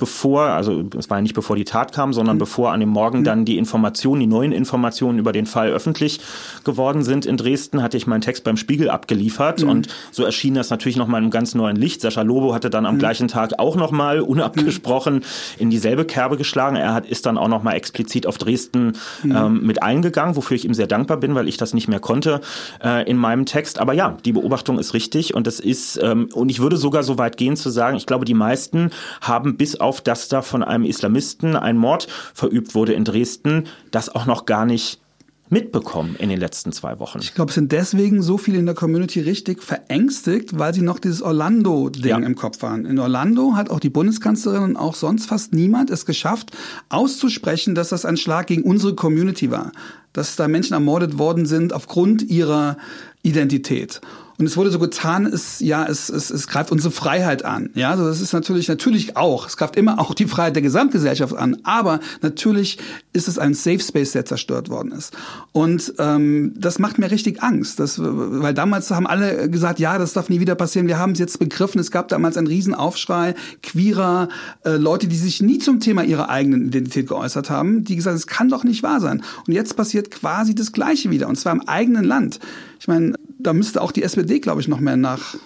Speaker 1: bevor, also es war ja nicht bevor die Tat kam, sondern mhm. bevor an dem Morgen mhm. dann die Informationen, die neuen Informationen über den Fall öffentlich geworden sind in Dresden, hatte ich meinen Text beim Spiegel abgeliefert mhm. und so erschien das natürlich noch mal in einem ganz neuen Licht. Sascha Lobo hatte dann am mhm. gleichen Tag auch noch mal unabgesprochen in dieselbe Kerbe geschlagen. Er hat ist dann auch noch mal explizit auf Dresden mhm. ähm, mit eingegangen, wofür ich ihm sehr dankbar bin, weil ich das nicht mehr konnte äh, in meinem Text. Aber ja, die Beobachtung ist richtig und es ist ähm, und ich würde sogar so weit gehen zu sagen, ich glaube, die meisten haben bis auf auf, dass da von einem Islamisten ein Mord verübt wurde in Dresden, das auch noch gar nicht mitbekommen in den letzten zwei Wochen.
Speaker 2: Ich glaube, es sind deswegen so viele in der Community richtig verängstigt, weil sie noch dieses Orlando-Ding ja. im Kopf waren. In Orlando hat auch die Bundeskanzlerin und auch sonst fast niemand es geschafft, auszusprechen, dass das ein Schlag gegen unsere Community war. Dass da Menschen ermordet worden sind aufgrund ihrer Identität. Und es wurde so getan, es, ja, es, es, es greift unsere Freiheit an. Ja, also das ist natürlich, natürlich auch. Es greift immer auch die Freiheit der Gesamtgesellschaft an. Aber natürlich ist es ein Safe Space, der zerstört worden ist. Und ähm, das macht mir richtig Angst. Das, weil damals haben alle gesagt, ja, das darf nie wieder passieren. Wir haben es jetzt begriffen. Es gab damals einen Riesenaufschrei queerer äh, Leute, die sich nie zum Thema ihrer eigenen Identität geäußert haben, die gesagt, es kann doch nicht wahr sein. Und jetzt passiert quasi das Gleiche wieder. Und zwar im eigenen Land. Ich meine, da müsste auch die SPD, glaube ich, noch mehr nach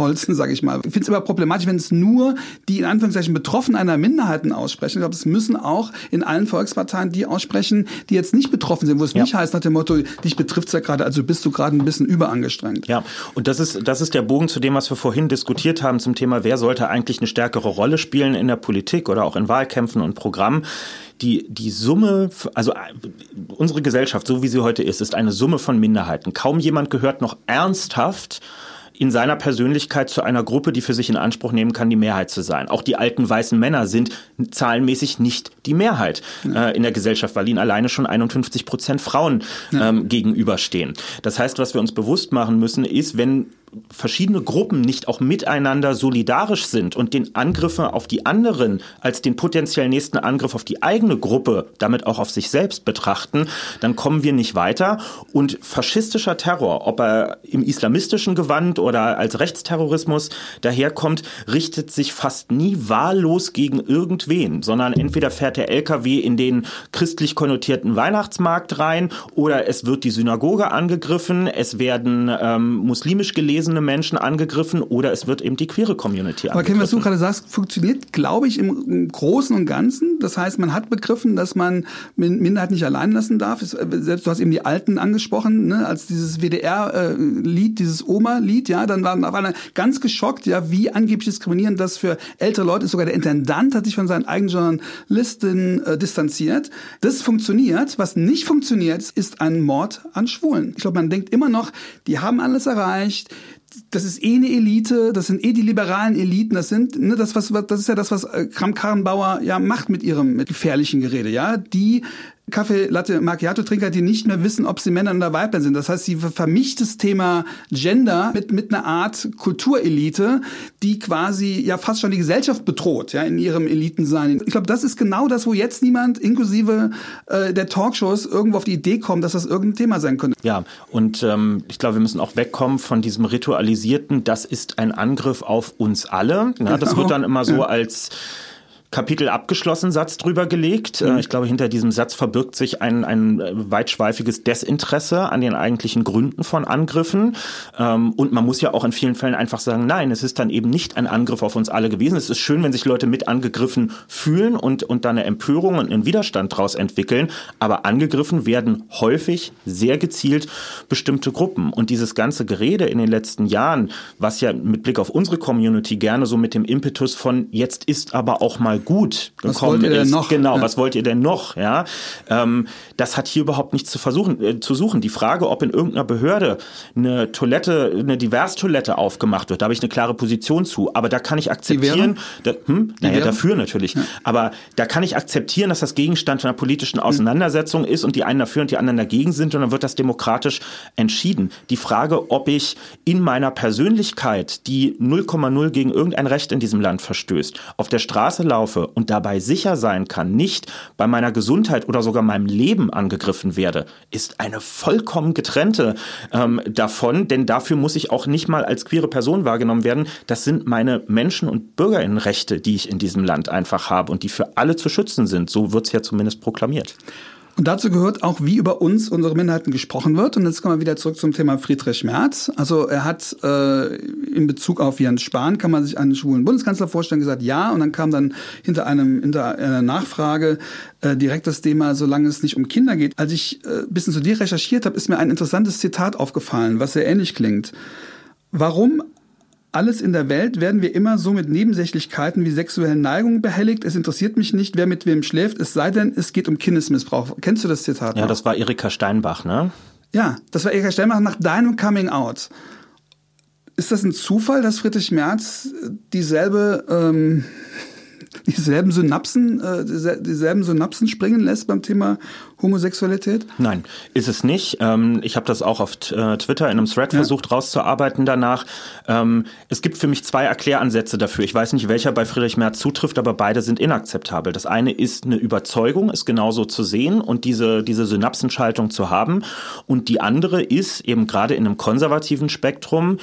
Speaker 2: Holzen, sage ich mal. Ich finde es immer problematisch, wenn es nur die in Anführungszeichen Betroffenen einer Minderheiten aussprechen. Ich glaube, es müssen auch in allen Volksparteien die aussprechen, die jetzt nicht betroffen sind, wo es ja. nicht heißt nach dem Motto, dich betrifft es ja gerade, also bist du gerade ein bisschen überangestrengt.
Speaker 1: Ja, und das ist, das ist der Bogen zu dem, was wir vorhin diskutiert haben zum Thema, wer sollte eigentlich eine stärkere Rolle spielen in der Politik oder auch in Wahlkämpfen und Programmen die, die Summe, also unsere Gesellschaft, so wie sie heute ist, ist eine Summe von Minderheiten. Kaum jemand gehört noch ernsthaft in seiner Persönlichkeit zu einer Gruppe, die für sich in Anspruch nehmen kann, die Mehrheit zu sein. Auch die alten weißen Männer sind zahlenmäßig nicht die Mehrheit äh, in der Gesellschaft, weil ihnen alleine schon 51 Prozent Frauen ja. ähm, gegenüberstehen. Das heißt, was wir uns bewusst machen müssen, ist, wenn verschiedene Gruppen nicht auch miteinander solidarisch sind und den Angriffe auf die anderen als den potenziell nächsten Angriff auf die eigene Gruppe, damit auch auf sich selbst betrachten, dann kommen wir nicht weiter. Und faschistischer Terror, ob er im islamistischen Gewand oder als Rechtsterrorismus daherkommt, richtet sich fast nie wahllos gegen irgendwen, sondern entweder fährt der LKW in den christlich konnotierten Weihnachtsmarkt rein oder es wird die Synagoge angegriffen, es werden ähm, muslimisch gelesen gelesene Menschen angegriffen oder es wird eben die queere Community
Speaker 2: angegriffen. Aber Ken, was du gerade sagst, funktioniert, glaube ich, im, Großen und Ganzen. Das heißt, man hat begriffen, dass man Minderheit nicht allein lassen darf. Selbst du hast eben die Alten angesprochen, ne, als dieses WDR-Lied, dieses Oma-Lied, ja, dann waren auf einmal ganz geschockt, ja, wie angeblich diskriminierend das für ältere Leute ist. Sogar der Intendant hat sich von seinen eigenen Journalisten äh, distanziert. Das funktioniert. Was nicht funktioniert, ist ein Mord an Schwulen. Ich glaube, man denkt immer noch, die haben alles erreicht, das ist eh eine Elite, das sind eh die liberalen Eliten, das sind, ne, das was, das ist ja das, was äh, Kram Karrenbauer ja macht mit ihrem mit gefährlichen Gerede, ja, die Kaffee Latte Macchiato Trinker, die nicht mehr wissen, ob sie Männer oder Weiblein sind. Das heißt, sie vermischt das Thema Gender mit mit einer Art Kulturelite, die quasi ja fast schon die Gesellschaft bedroht, ja in ihrem Elitensein. Ich glaube, das ist genau das, wo jetzt niemand inklusive äh, der Talkshows irgendwo auf die Idee kommt, dass das irgendein Thema sein könnte.
Speaker 1: Ja, und ähm, ich glaube, wir müssen auch wegkommen von diesem ritualisierten. Das ist ein Angriff auf uns alle. Ja, das wird dann immer so als Kapitel abgeschlossen Satz drüber gelegt. Mhm. Ich glaube, hinter diesem Satz verbirgt sich ein, ein weitschweifiges Desinteresse an den eigentlichen Gründen von Angriffen. Ähm, und man muss ja auch in vielen Fällen einfach sagen, nein, es ist dann eben nicht ein Angriff auf uns alle gewesen. Es ist schön, wenn sich Leute mit angegriffen fühlen und, und da eine Empörung und einen Widerstand daraus entwickeln. Aber angegriffen werden häufig sehr gezielt bestimmte Gruppen. Und dieses ganze Gerede in den letzten Jahren, was ja mit Blick auf unsere Community gerne so mit dem Impetus von jetzt ist aber auch mal gut
Speaker 2: was wollt ihr denn noch?
Speaker 1: Genau, ja. was wollt ihr denn noch? Ja, ähm, das hat hier überhaupt nichts zu versuchen äh, zu suchen. Die Frage, ob in irgendeiner Behörde eine Toilette, eine Diverstoilette aufgemacht wird, da habe ich eine klare Position zu. Aber da kann ich akzeptieren, da, hm, naja, dafür natürlich. Ja. Aber da kann ich akzeptieren, dass das Gegenstand einer politischen Auseinandersetzung ist und die einen dafür und die anderen dagegen sind und dann wird das demokratisch entschieden. Die Frage, ob ich in meiner Persönlichkeit, die 0,0 gegen irgendein Recht in diesem Land verstößt, auf der Straße laufe laufe und dabei sicher sein kann, nicht bei meiner Gesundheit oder sogar meinem Leben angegriffen werde, ist eine vollkommen getrennte ähm, davon, denn dafür muss ich auch nicht mal als queere Person wahrgenommen werden. Das sind meine Menschen- und Bürgerinnenrechte, die ich in diesem Land einfach habe und die für alle zu schützen sind. So wird es ja zumindest proklamiert.
Speaker 2: Und dazu gehört auch, wie über uns, unsere Minderheiten gesprochen wird. Und jetzt kommen wir wieder zurück zum Thema Friedrich Merz. Also er hat äh, in Bezug auf Jens Spahn, kann man sich einen schwulen Bundeskanzler vorstellen, gesagt, ja. Und dann kam dann hinter einem hinter einer Nachfrage äh, direkt das Thema, solange es nicht um Kinder geht. Als ich äh, bisschen zu dir recherchiert habe, ist mir ein interessantes Zitat aufgefallen, was sehr ähnlich klingt. Warum alles in der Welt werden wir immer so mit Nebensächlichkeiten wie sexuellen Neigungen behelligt. Es interessiert mich nicht, wer mit wem schläft, es sei denn, es geht um Kindesmissbrauch. Kennst du das Zitat?
Speaker 1: Ja, noch? das war Erika Steinbach, ne?
Speaker 2: Ja, das war Erika Steinbach nach deinem Coming Out. Ist das ein Zufall, dass Friedrich Merz dieselbe ähm, dieselben Synapsen, äh, dieselben Synapsen springen lässt beim Thema Homosexualität?
Speaker 1: Nein, ist es nicht. Ähm, ich habe das auch auf äh, Twitter in einem Thread ja. versucht rauszuarbeiten danach. Ähm, es gibt für mich zwei Erkläransätze dafür. Ich weiß nicht, welcher bei Friedrich Merz zutrifft, aber beide sind inakzeptabel. Das eine ist eine Überzeugung, es genauso zu sehen und diese, diese Synapsenschaltung zu haben. Und die andere ist eben gerade in einem konservativen Spektrum,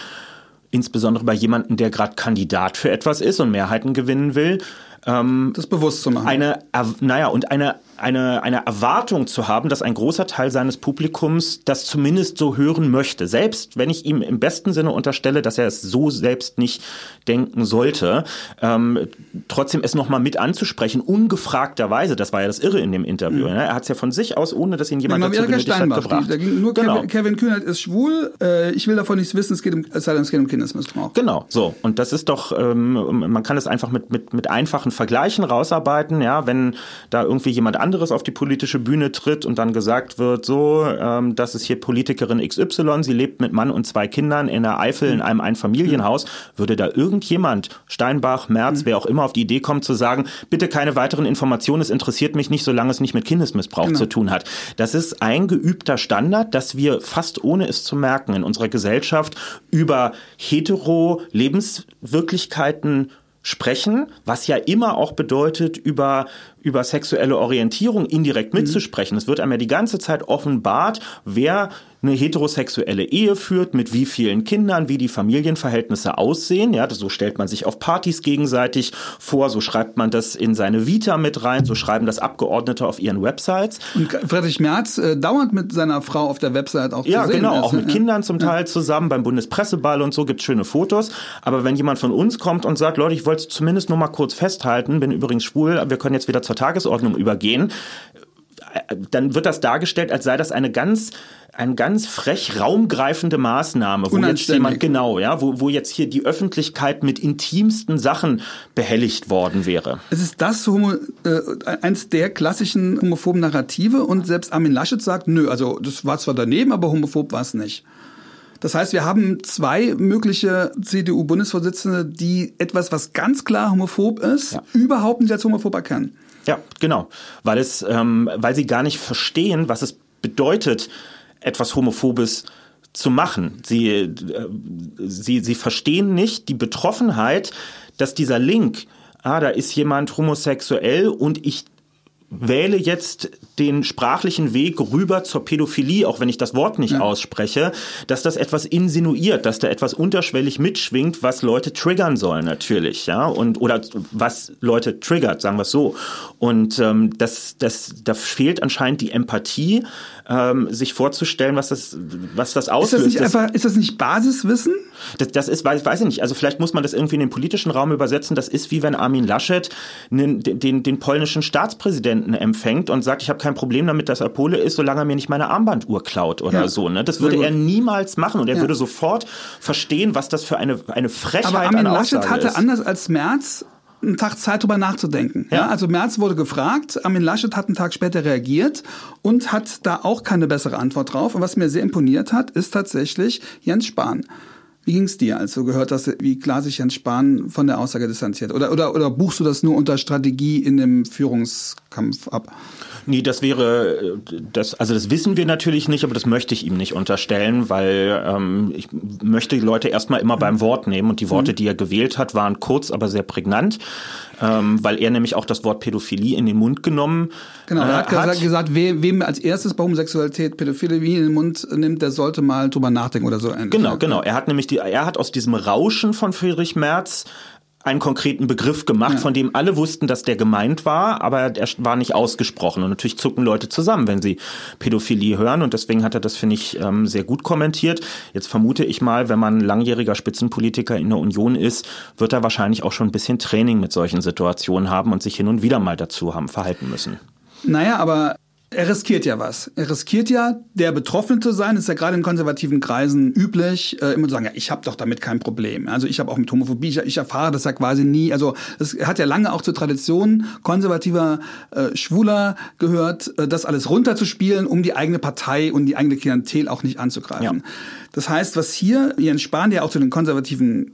Speaker 1: insbesondere bei jemandem, der gerade Kandidat für etwas ist und Mehrheiten gewinnen will,
Speaker 2: ähm, das bewusst zu machen.
Speaker 1: Eine, naja, und eine eine, eine Erwartung zu haben, dass ein großer Teil seines Publikums das zumindest so hören möchte. Selbst wenn ich ihm im besten Sinne unterstelle, dass er es so selbst nicht denken sollte, ähm, trotzdem es nochmal mit anzusprechen, ungefragterweise, das war ja das Irre in dem Interview. Mhm. Ne? Er hat es ja von sich aus, ohne dass ihn jemand dazu benötigt hat, gebracht.
Speaker 2: ging nur genau. Kevin, Kevin Kühnert ist schwul, äh, ich will davon nichts wissen, es geht um, es sei denn, es geht um Kindesmissbrauch.
Speaker 1: Genau, so. Und das ist doch, ähm, man kann es einfach mit, mit, mit einfachen Vergleichen rausarbeiten, ja, wenn da irgendwie jemand anderes auf die politische Bühne tritt und dann gesagt wird, so, ähm, das ist hier Politikerin XY, sie lebt mit Mann und zwei Kindern in der Eifel in einem Einfamilienhaus, würde da irgendjemand, Steinbach, Merz, wer auch immer, auf die Idee kommen zu sagen, bitte keine weiteren Informationen, es interessiert mich nicht, solange es nicht mit Kindesmissbrauch genau. zu tun hat. Das ist ein geübter Standard, dass wir fast ohne es zu merken in unserer Gesellschaft über hetero Lebenswirklichkeiten sprechen, was ja immer auch bedeutet, über über sexuelle Orientierung indirekt mhm. mitzusprechen. Es wird einem ja die ganze Zeit offenbart, wer eine heterosexuelle Ehe führt, mit wie vielen Kindern, wie die Familienverhältnisse aussehen. Ja, so stellt man sich auf Partys gegenseitig vor, so schreibt man das in seine Vita mit rein, so schreiben das Abgeordnete auf ihren Websites.
Speaker 2: Und Friedrich Merz äh, dauernd mit seiner Frau auf der Website auch
Speaker 1: ja,
Speaker 2: zu
Speaker 1: sehen. Ja, genau,
Speaker 2: auch
Speaker 1: mit ja. Kindern zum Teil ja. zusammen, beim Bundespresseball und so gibt's schöne Fotos. Aber wenn jemand von uns kommt und sagt, Leute, ich wollte zumindest nur mal kurz festhalten, bin übrigens schwul, wir können jetzt wieder zur Tagesordnung übergehen, dann wird das dargestellt, als sei das eine ganz eine ganz frech raumgreifende Maßnahme, wo jetzt jemand genau, ja, wo, wo jetzt hier die Öffentlichkeit mit intimsten Sachen behelligt worden wäre.
Speaker 2: Es ist das Homo, äh, eins der klassischen homophoben Narrative und selbst Armin Laschet sagt, nö, also das war zwar daneben, aber homophob war es nicht. Das heißt, wir haben zwei mögliche CDU-Bundesvorsitzende, die etwas, was ganz klar homophob ist, ja. überhaupt nicht als homophob erkennen.
Speaker 1: Ja, genau. Weil es, ähm, weil sie gar nicht verstehen, was es bedeutet, etwas Homophobes zu machen. Sie, äh, sie, sie verstehen nicht die Betroffenheit, dass dieser Link, ah, da ist jemand homosexuell und ich wähle jetzt den sprachlichen Weg rüber zur Pädophilie, auch wenn ich das Wort nicht ja. ausspreche, dass das etwas insinuiert, dass da etwas unterschwellig mitschwingt, was Leute triggern soll natürlich, ja, und oder was Leute triggert, sagen wir es so. Und ähm, das, das, da fehlt anscheinend die Empathie, ähm, sich vorzustellen, was das, was das auslöst.
Speaker 2: Ist das nicht einfach, ist das nicht Basiswissen?
Speaker 1: Das, das ist, weiß, weiß ich nicht. Also vielleicht muss man das irgendwie in den politischen Raum übersetzen. Das ist wie wenn Armin Laschet den, den, den polnischen Staatspräsidenten empfängt und sagt, ich habe kein Problem damit, dass er Pole ist, solange er mir nicht meine Armbanduhr klaut oder ja. so. Ne? Das würde er niemals machen und er ja. würde sofort verstehen, was das für eine, eine Frechheit Aber
Speaker 2: Armin Laschet hatte ist. anders als Merz einen Tag Zeit, darüber nachzudenken. Ja. ja. also Merz wurde gefragt, Armin Laschet hat einen Tag später reagiert und hat da auch keine bessere Antwort drauf. Und was mir sehr imponiert hat, ist tatsächlich Jens Spahn. Wie ging es dir, als du gehört hast, wie klar sich Jens Spahn von der Aussage distanziert? Oder, oder, oder buchst du das nur unter Strategie in dem Führungskampf ab?
Speaker 1: Nee, das wäre, das, also das wissen wir natürlich nicht, aber das möchte ich ihm nicht unterstellen, weil ähm, ich möchte die Leute erstmal immer beim Wort nehmen und die Worte, mhm. die er gewählt hat, waren kurz, aber sehr prägnant, ähm, weil er nämlich auch das Wort Pädophilie in den Mund genommen
Speaker 2: Genau, er hat, äh, hat gesagt, we, wem als erstes bei Homosexualität Pädophilie in den Mund nimmt, der sollte mal drüber nachdenken oder so.
Speaker 1: Genau, genau. Er hat nämlich die, er hat aus diesem Rauschen von Friedrich Merz einen konkreten Begriff gemacht, ja. von dem alle wussten, dass der gemeint war, aber er war nicht ausgesprochen. Und natürlich zucken Leute zusammen, wenn sie Pädophilie hören. Und deswegen hat er das, finde ich, ähm, sehr gut kommentiert. Jetzt vermute ich mal, wenn man langjähriger Spitzenpolitiker in der Union ist, wird er wahrscheinlich auch schon ein bisschen Training mit solchen Situationen haben und sich hin und wieder mal dazu haben verhalten müssen.
Speaker 2: Naja, aber er riskiert ja was. Er riskiert ja, der Betroffene zu sein. Das ist ja gerade in konservativen Kreisen üblich, äh, immer zu sagen, ja, ich habe doch damit kein Problem. Also ich habe auch mit Homophobie, ich, ich, erfahre das ja quasi nie. Also es hat ja lange auch zur Tradition konservativer äh, Schwuler gehört, äh, das alles runterzuspielen, um die eigene Partei und die eigene Klientel auch nicht anzugreifen. Ja. Das heißt, was hier Jens Spahn, der auch zu den Konservativen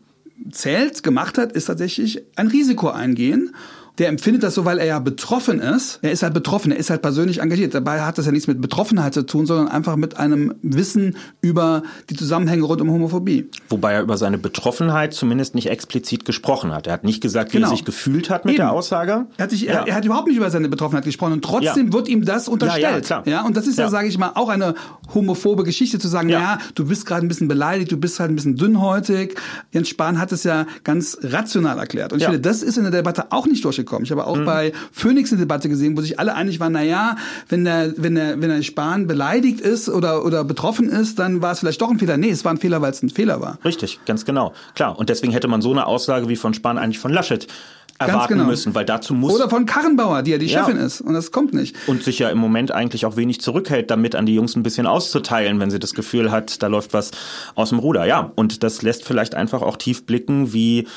Speaker 2: zählt, gemacht hat, ist tatsächlich ein Risiko eingehen der empfindet das so, weil er ja betroffen ist. Er ist halt betroffen, er ist halt persönlich engagiert. Dabei hat das ja nichts mit Betroffenheit zu tun, sondern einfach mit einem Wissen über die Zusammenhänge rund um Homophobie.
Speaker 1: Wobei er über seine Betroffenheit zumindest nicht explizit gesprochen hat. Er hat nicht gesagt, wie genau. er sich gefühlt hat mit Eben. der Aussage.
Speaker 2: Er hat, sich, ja. er, er, hat überhaupt nicht über seine Betroffenheit gesprochen und trotzdem ja. wird ihm das unterstellt. Ja, klar. ja und das ist ja, sage ich mal, auch eine homophobe Geschichte zu sagen, ja, ja du bist gerade ein bisschen beleidigt, du bist halt ein bisschen dünnhäutig. Jens Spahn hat es ja ganz rational erklärt. Und ich finde, das ist in der Debatte auch nicht durchgekommen durchgekommen. Ich habe auch mhm. bei Phoenix eine Debatte gesehen, wo sich alle einig waren, na ja, wenn der, wenn der, wenn der Spahn beleidigt ist oder, oder betroffen ist, dann war es vielleicht doch ein Fehler. Nee, es war ein Fehler, weil es ein Fehler war.
Speaker 1: Richtig, ganz genau. Klar. Und deswegen hätte man so eine Aussage wie von Spahn eigentlich von Laschet erwarten genau. müssen, weil dazu muss
Speaker 2: oder von Karrenbauer, die ja die Chefin ja. ist und das kommt nicht
Speaker 1: und sich ja im Moment eigentlich auch wenig zurückhält, damit an die Jungs ein bisschen auszuteilen, wenn sie das Gefühl hat, da läuft was aus dem Ruder. Ja, und das lässt vielleicht einfach auch tief blicken, wie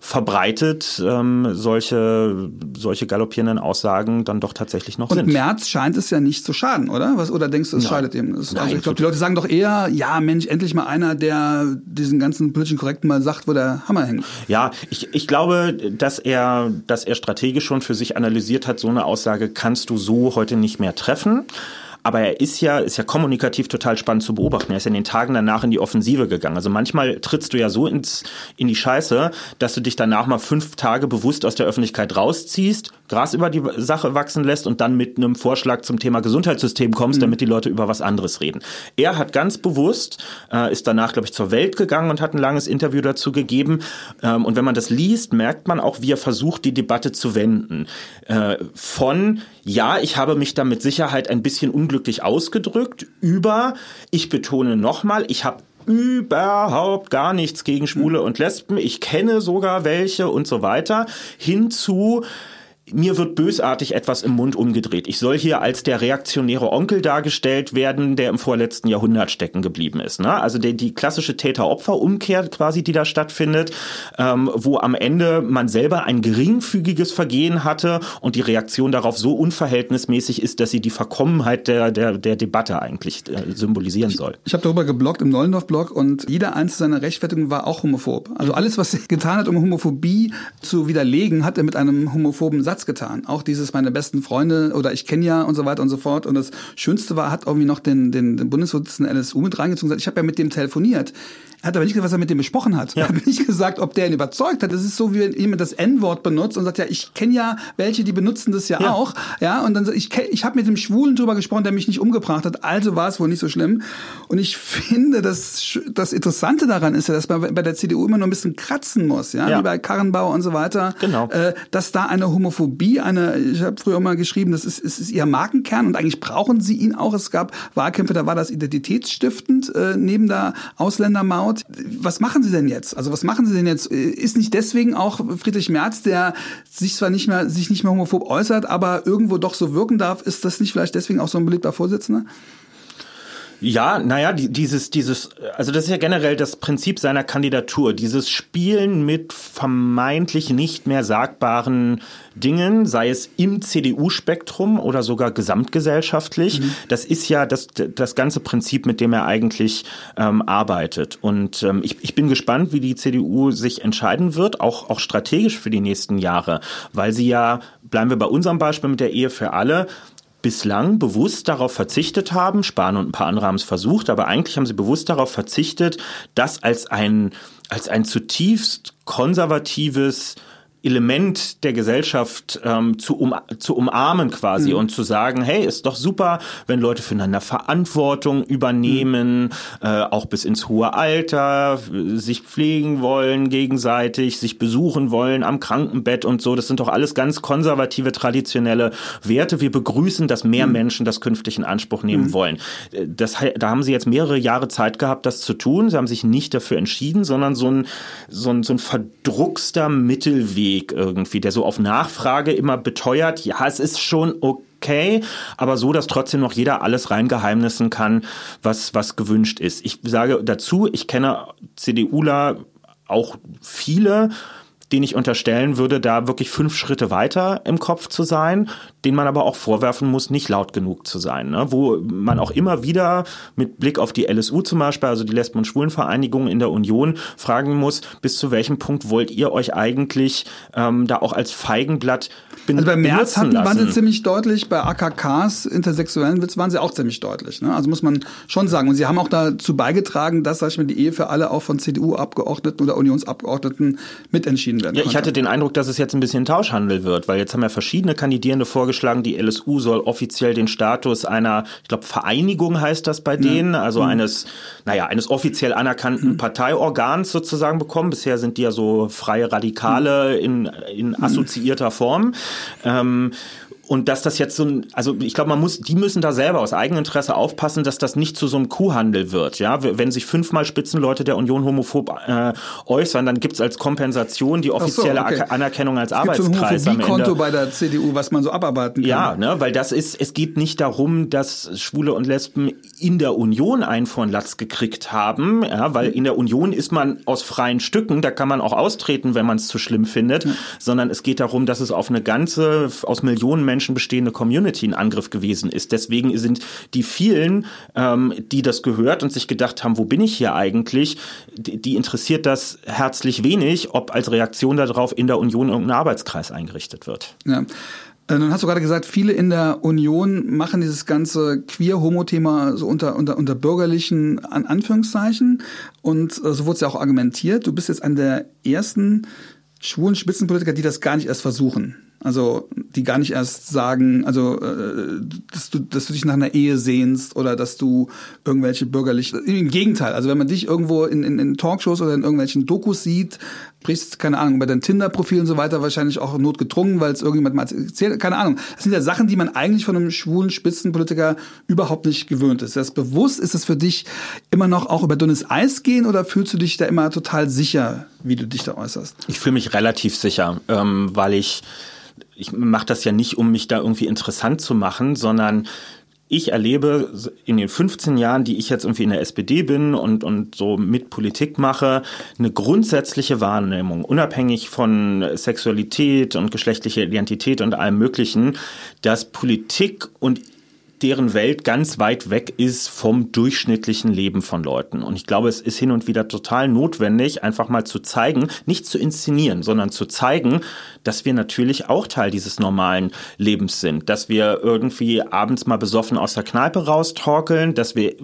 Speaker 1: verbreitet ähm, solche, solche galoppierenden Aussagen dann doch tatsächlich noch
Speaker 2: und
Speaker 1: sind.
Speaker 2: Und März scheint es ja nicht zu schaden, oder? Was, oder denkst du, es Nein. schadet ihm? Das, also ich glaube, die Leute sagen doch eher, ja, Mensch, endlich mal einer, der diesen ganzen politischen Korrekten mal sagt, wo der Hammer hängt.
Speaker 1: Ja, ich, ich glaube, dass er, dass er strategisch schon für sich analysiert hat, so eine Aussage kannst du so heute nicht mehr treffen. Aber er ist ja, ist ja kommunikativ total spannend zu beobachten. Er ist ja in den Tagen danach in die Offensive gegangen. Also manchmal trittst du ja so ins, in die Scheiße, dass du dich danach mal fünf Tage bewusst aus der Öffentlichkeit rausziehst, Gras über die Sache wachsen lässt und dann mit einem Vorschlag zum Thema Gesundheitssystem kommst, mhm. damit die Leute über was anderes reden. Er hat ganz bewusst, äh, ist danach, glaube ich, zur Welt gegangen und hat ein langes Interview dazu gegeben. Ähm, und wenn man das liest, merkt man auch, wie er versucht, die Debatte zu wenden. Äh, von, ja, ich habe mich da mit Sicherheit ein bisschen unglücklich ausgedrückt, über, ich betone nochmal, ich habe überhaupt gar nichts gegen Schwule und Lesben, ich kenne sogar welche und so weiter, hinzu, mir wird bösartig etwas im Mund umgedreht. Ich soll hier als der reaktionäre Onkel dargestellt werden, der im vorletzten Jahrhundert stecken geblieben ist. Ne? Also die, die klassische Täter-Opfer-Umkehr quasi, die da stattfindet, ähm, wo am Ende man selber ein geringfügiges Vergehen hatte und die Reaktion darauf so unverhältnismäßig ist, dass sie die Verkommenheit der, der, der Debatte eigentlich äh, symbolisieren soll.
Speaker 2: Ich, ich habe darüber gebloggt im Nollendorf-Blog und jeder einzelne seiner Rechtfertigungen war auch homophob. Also alles, was er getan hat, um Homophobie zu widerlegen, hat er mit einem homophoben Satz getan. Auch dieses meine besten Freunde oder ich kenne ja und so weiter und so fort. Und das Schönste war, hat irgendwie noch den, den, den Bundesvorsitzenden NSU mit reingezogen und gesagt, ich habe ja mit dem telefoniert. Er hat aber nicht gesagt, was er mit dem besprochen hat. Ja. Er hat nicht gesagt, ob der ihn überzeugt hat. Das ist so, wie wenn jemand das N-Wort benutzt und sagt, ja, ich kenne ja welche, die benutzen das ja, ja. auch. Ja, und dann sagt, ich, ich habe mit dem Schwulen drüber gesprochen, der mich nicht umgebracht hat, also war es wohl nicht so schlimm. Und ich finde, das, das Interessante daran ist ja, dass man bei der CDU immer nur ein bisschen kratzen muss, ja, ja. wie bei Karrenbauer und so weiter.
Speaker 1: Genau.
Speaker 2: Äh, dass da eine Homophobie, eine, ich habe früher mal geschrieben, das ist, es ist ihr Markenkern und eigentlich brauchen sie ihn auch. Es gab Wahlkämpfe, da war das identitätsstiftend, äh, neben der Ausländermaut. Was machen Sie denn jetzt? Also was machen Sie denn jetzt? Ist nicht deswegen auch Friedrich Merz, der sich zwar nicht mehr, sich nicht mehr homophob äußert, aber irgendwo doch so wirken darf, ist das nicht vielleicht deswegen auch so ein beliebter Vorsitzender?
Speaker 1: Ja, naja, dieses, dieses, also das ist ja generell das Prinzip seiner Kandidatur, dieses Spielen mit vermeintlich nicht mehr sagbaren Dingen, sei es im CDU-Spektrum oder sogar gesamtgesellschaftlich. Mhm. Das ist ja das, das ganze Prinzip, mit dem er eigentlich ähm, arbeitet. Und ähm, ich, ich bin gespannt, wie die CDU sich entscheiden wird, auch, auch strategisch für die nächsten Jahre, weil sie ja, bleiben wir bei unserem Beispiel mit der Ehe für alle, bislang bewusst darauf verzichtet haben, Spahn und ein paar andere haben es versucht, aber eigentlich haben sie bewusst darauf verzichtet, das als ein, als ein zutiefst konservatives Element der Gesellschaft ähm, zu, um, zu umarmen quasi mhm. und zu sagen, hey, ist doch super, wenn Leute füreinander Verantwortung übernehmen, mhm. äh, auch bis ins hohe Alter, sich pflegen wollen gegenseitig, sich besuchen wollen am Krankenbett und so. Das sind doch alles ganz konservative, traditionelle Werte. Wir begrüßen, dass mehr mhm. Menschen das künftig in Anspruch nehmen mhm. wollen. Äh, das, da haben sie jetzt mehrere Jahre Zeit gehabt, das zu tun. Sie haben sich nicht dafür entschieden, sondern so ein, so ein, so ein verdruckster Mittelweg Weg irgendwie, der so auf Nachfrage immer beteuert, ja, es ist schon okay, aber so, dass trotzdem noch jeder alles reingeheimnissen kann, was, was gewünscht ist. Ich sage dazu, ich kenne CDUler auch viele, den ich unterstellen würde, da wirklich fünf Schritte weiter im Kopf zu sein, den man aber auch vorwerfen muss, nicht laut genug zu sein. Ne? Wo man auch immer wieder mit Blick auf die LSU zum Beispiel, also die Lesben- und Schwulenvereinigung in der Union, fragen muss, bis zu welchem Punkt wollt ihr euch eigentlich ähm, da auch als Feigenblatt
Speaker 2: also bei März hatten, waren sie ziemlich deutlich, bei AKKs, intersexuellen Witz, waren sie auch ziemlich deutlich. Ne? Also muss man schon sagen. Und sie haben auch dazu beigetragen, dass, sag ich mal, die Ehe für alle auch von CDU-Abgeordneten oder Unionsabgeordneten mitentschieden werden
Speaker 1: Ja, ich hatte den Eindruck, dass es jetzt ein bisschen Tauschhandel wird, weil jetzt haben ja verschiedene Kandidierende vorgeschlagen, die LSU soll offiziell den Status einer, ich glaube, Vereinigung heißt das bei denen, ja. also mhm. eines, naja, eines offiziell anerkannten mhm. Parteiorgans sozusagen bekommen. Bisher sind die ja so freie Radikale mhm. in, in assoziierter Form. Ähm, und dass das jetzt so ein, also ich glaube, man muss, die müssen da selber aus Eigeninteresse aufpassen, dass das nicht zu so einem Kuhhandel wird. Ja, wenn sich fünfmal Spitzenleute der Union homophob äh, äußern, dann gibt's als Kompensation die offizielle so, okay. Anerkennung als es Arbeitskreis
Speaker 2: so ein Konto bei der CDU, was man so abarbeiten kann.
Speaker 1: Ja, ne, weil das ist, es geht nicht darum, dass Schwule und Lesben in der Union einen von Latz gekriegt haben, ja, weil in der Union ist man aus freien Stücken, da kann man auch austreten, wenn man es zu schlimm findet, ja. sondern es geht darum, dass es auf eine ganze, aus Millionen Menschen Menschen bestehende Community in Angriff gewesen ist. Deswegen sind die vielen, ähm, die das gehört und sich gedacht haben, wo bin ich hier eigentlich, die, die interessiert das herzlich wenig, ob als Reaktion darauf in der Union irgendein Arbeitskreis eingerichtet wird.
Speaker 2: Ja. Äh, nun hast du gerade gesagt, viele in der Union machen dieses ganze Queer-Homo-Thema so unter, unter, unter bürgerlichen An Anführungszeichen. Und äh, so wurde es ja auch argumentiert. Du bist jetzt an der ersten schwulen Spitzenpolitiker, die das gar nicht erst versuchen. Also die gar nicht erst sagen, also äh, dass du, dass du dich nach einer Ehe sehnst oder dass du irgendwelche bürgerlich. Im Gegenteil, also wenn man dich irgendwo in, in, in Talkshows oder in irgendwelchen Dokus sieht, sprichst, keine Ahnung, bei deinem Tinder-Profil und so weiter wahrscheinlich auch notgedrungen, weil es irgendjemand mal erzählt, keine Ahnung. Das sind ja Sachen, die man eigentlich von einem schwulen Spitzenpolitiker überhaupt nicht gewöhnt ist. Das bewusst ist es für dich immer noch auch über dünnes Eis gehen oder fühlst du dich da immer total sicher, wie du dich da äußerst?
Speaker 1: Ich fühle mich relativ sicher, ähm, weil ich ich mache das ja nicht, um mich da irgendwie interessant zu machen, sondern ich erlebe in den 15 Jahren, die ich jetzt irgendwie in der SPD bin und, und so mit Politik mache, eine grundsätzliche Wahrnehmung, unabhängig von Sexualität und geschlechtlicher Identität und allem Möglichen, dass Politik und deren Welt ganz weit weg ist vom durchschnittlichen Leben von Leuten. Und ich glaube, es ist hin und wieder total notwendig, einfach mal zu zeigen, nicht zu inszenieren, sondern zu zeigen, dass wir natürlich auch Teil dieses normalen Lebens sind, dass wir irgendwie abends mal besoffen aus der Kneipe raustorkeln, dass wir,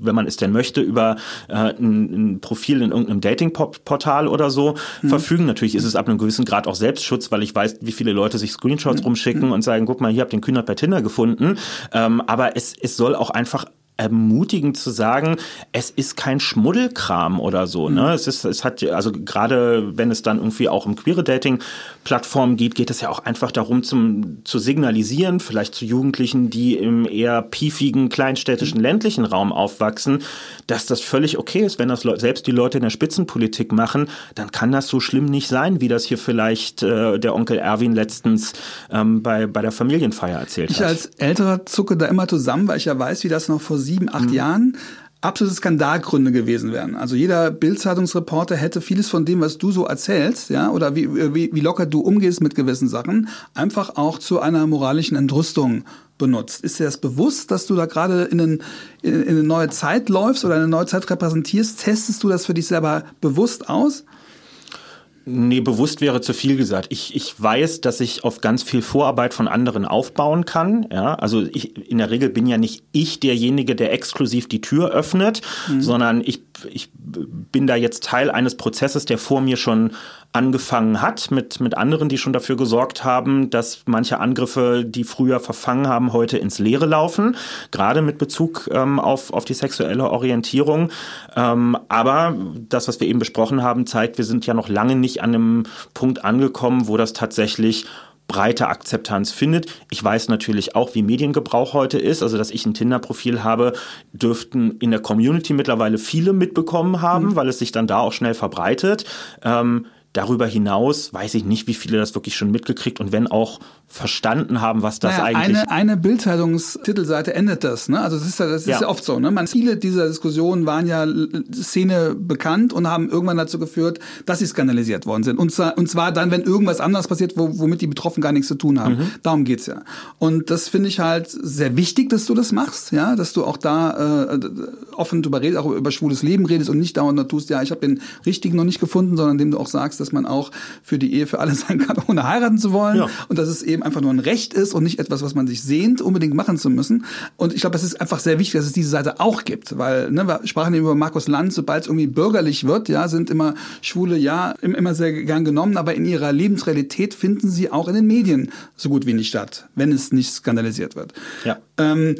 Speaker 1: wenn man es denn möchte, über äh, ein, ein, Profil in irgendeinem Dating-Portal oder so mhm. verfügen. Natürlich ist es ab einem gewissen Grad auch Selbstschutz, weil ich weiß, wie viele Leute sich Screenshots mhm. rumschicken mhm. und sagen, guck mal, hier habt den Kühnert bei Tinder gefunden. Ähm, aber es, es soll auch einfach ermutigend zu sagen, es ist kein Schmuddelkram oder so. Ne? Mhm. Es ist, es hat, also gerade wenn es dann irgendwie auch um queere Dating-Plattformen geht, geht es ja auch einfach darum, zum, zu signalisieren, vielleicht zu Jugendlichen, die im eher piefigen, kleinstädtischen, ländlichen Raum aufwachsen, dass das völlig okay ist, wenn das selbst die Leute in der Spitzenpolitik machen, dann kann das so schlimm nicht sein, wie das hier vielleicht äh, der Onkel Erwin letztens ähm, bei, bei der Familienfeier erzählt
Speaker 2: ich
Speaker 1: hat.
Speaker 2: Ich als Älterer zucke da immer zusammen, weil ich ja weiß, wie das noch vor sieben, acht mhm. Jahren absolute Skandalgründe gewesen wären. Also jeder Bildzeitungsreporter hätte vieles von dem, was du so erzählst, ja, oder wie, wie, wie locker du umgehst mit gewissen Sachen, einfach auch zu einer moralischen Entrüstung benutzt. Ist dir das bewusst, dass du da gerade in, in, in eine neue Zeit läufst oder eine neue Zeit repräsentierst? Testest du das für dich selber bewusst aus?
Speaker 1: Nee, bewusst wäre zu viel gesagt. Ich, ich weiß, dass ich auf ganz viel Vorarbeit von anderen aufbauen kann. Ja, also ich, in der Regel bin ja nicht ich derjenige, der exklusiv die Tür öffnet, mhm. sondern ich, ich bin da jetzt Teil eines Prozesses, der vor mir schon angefangen hat, mit, mit anderen, die schon dafür gesorgt haben, dass manche Angriffe, die früher verfangen haben, heute ins Leere laufen, gerade mit Bezug ähm, auf, auf die sexuelle Orientierung. Ähm, aber das, was wir eben besprochen haben, zeigt, wir sind ja noch lange nicht an einem Punkt angekommen, wo das tatsächlich breite Akzeptanz findet. Ich weiß natürlich auch, wie Mediengebrauch heute ist. Also, dass ich ein Tinder-Profil habe, dürften in der Community mittlerweile viele mitbekommen haben, mhm. weil es sich dann da auch schnell verbreitet. Ähm, Darüber hinaus weiß ich nicht, wie viele das wirklich schon mitgekriegt und wenn auch verstanden haben, was das naja, eigentlich
Speaker 2: eine, eine Bildzeitungstitelseite endet das. Ne? Also das ist ja, das ist ja. ja oft so. Ne? Man, viele dieser Diskussionen waren ja Szene bekannt und haben irgendwann dazu geführt, dass sie skandalisiert worden sind. Und zwar, und zwar dann, wenn irgendwas anderes passiert, wo, womit die Betroffenen gar nichts zu tun haben. Mhm. Darum geht's ja. Und das finde ich halt sehr wichtig, dass du das machst, ja, dass du auch da äh, offen drüber redest, auch über schwules Leben redest und nicht dauernd tust, ja, ich habe den richtigen noch nicht gefunden, sondern indem du auch sagst, dass man auch für die Ehe für alle sein kann, ohne heiraten zu wollen. Ja. Und dass es eben einfach nur ein Recht ist und nicht etwas, was man sich sehnt, unbedingt machen zu müssen. Und ich glaube, es ist einfach sehr wichtig, dass es diese Seite auch gibt, weil ne, wir sprachen eben über Markus Land, sobald es irgendwie bürgerlich wird, ja, sind immer Schwule ja immer sehr gern genommen, aber in ihrer Lebensrealität finden sie auch in den Medien so gut wie nicht statt, wenn es nicht skandalisiert wird. Ja. Ähm,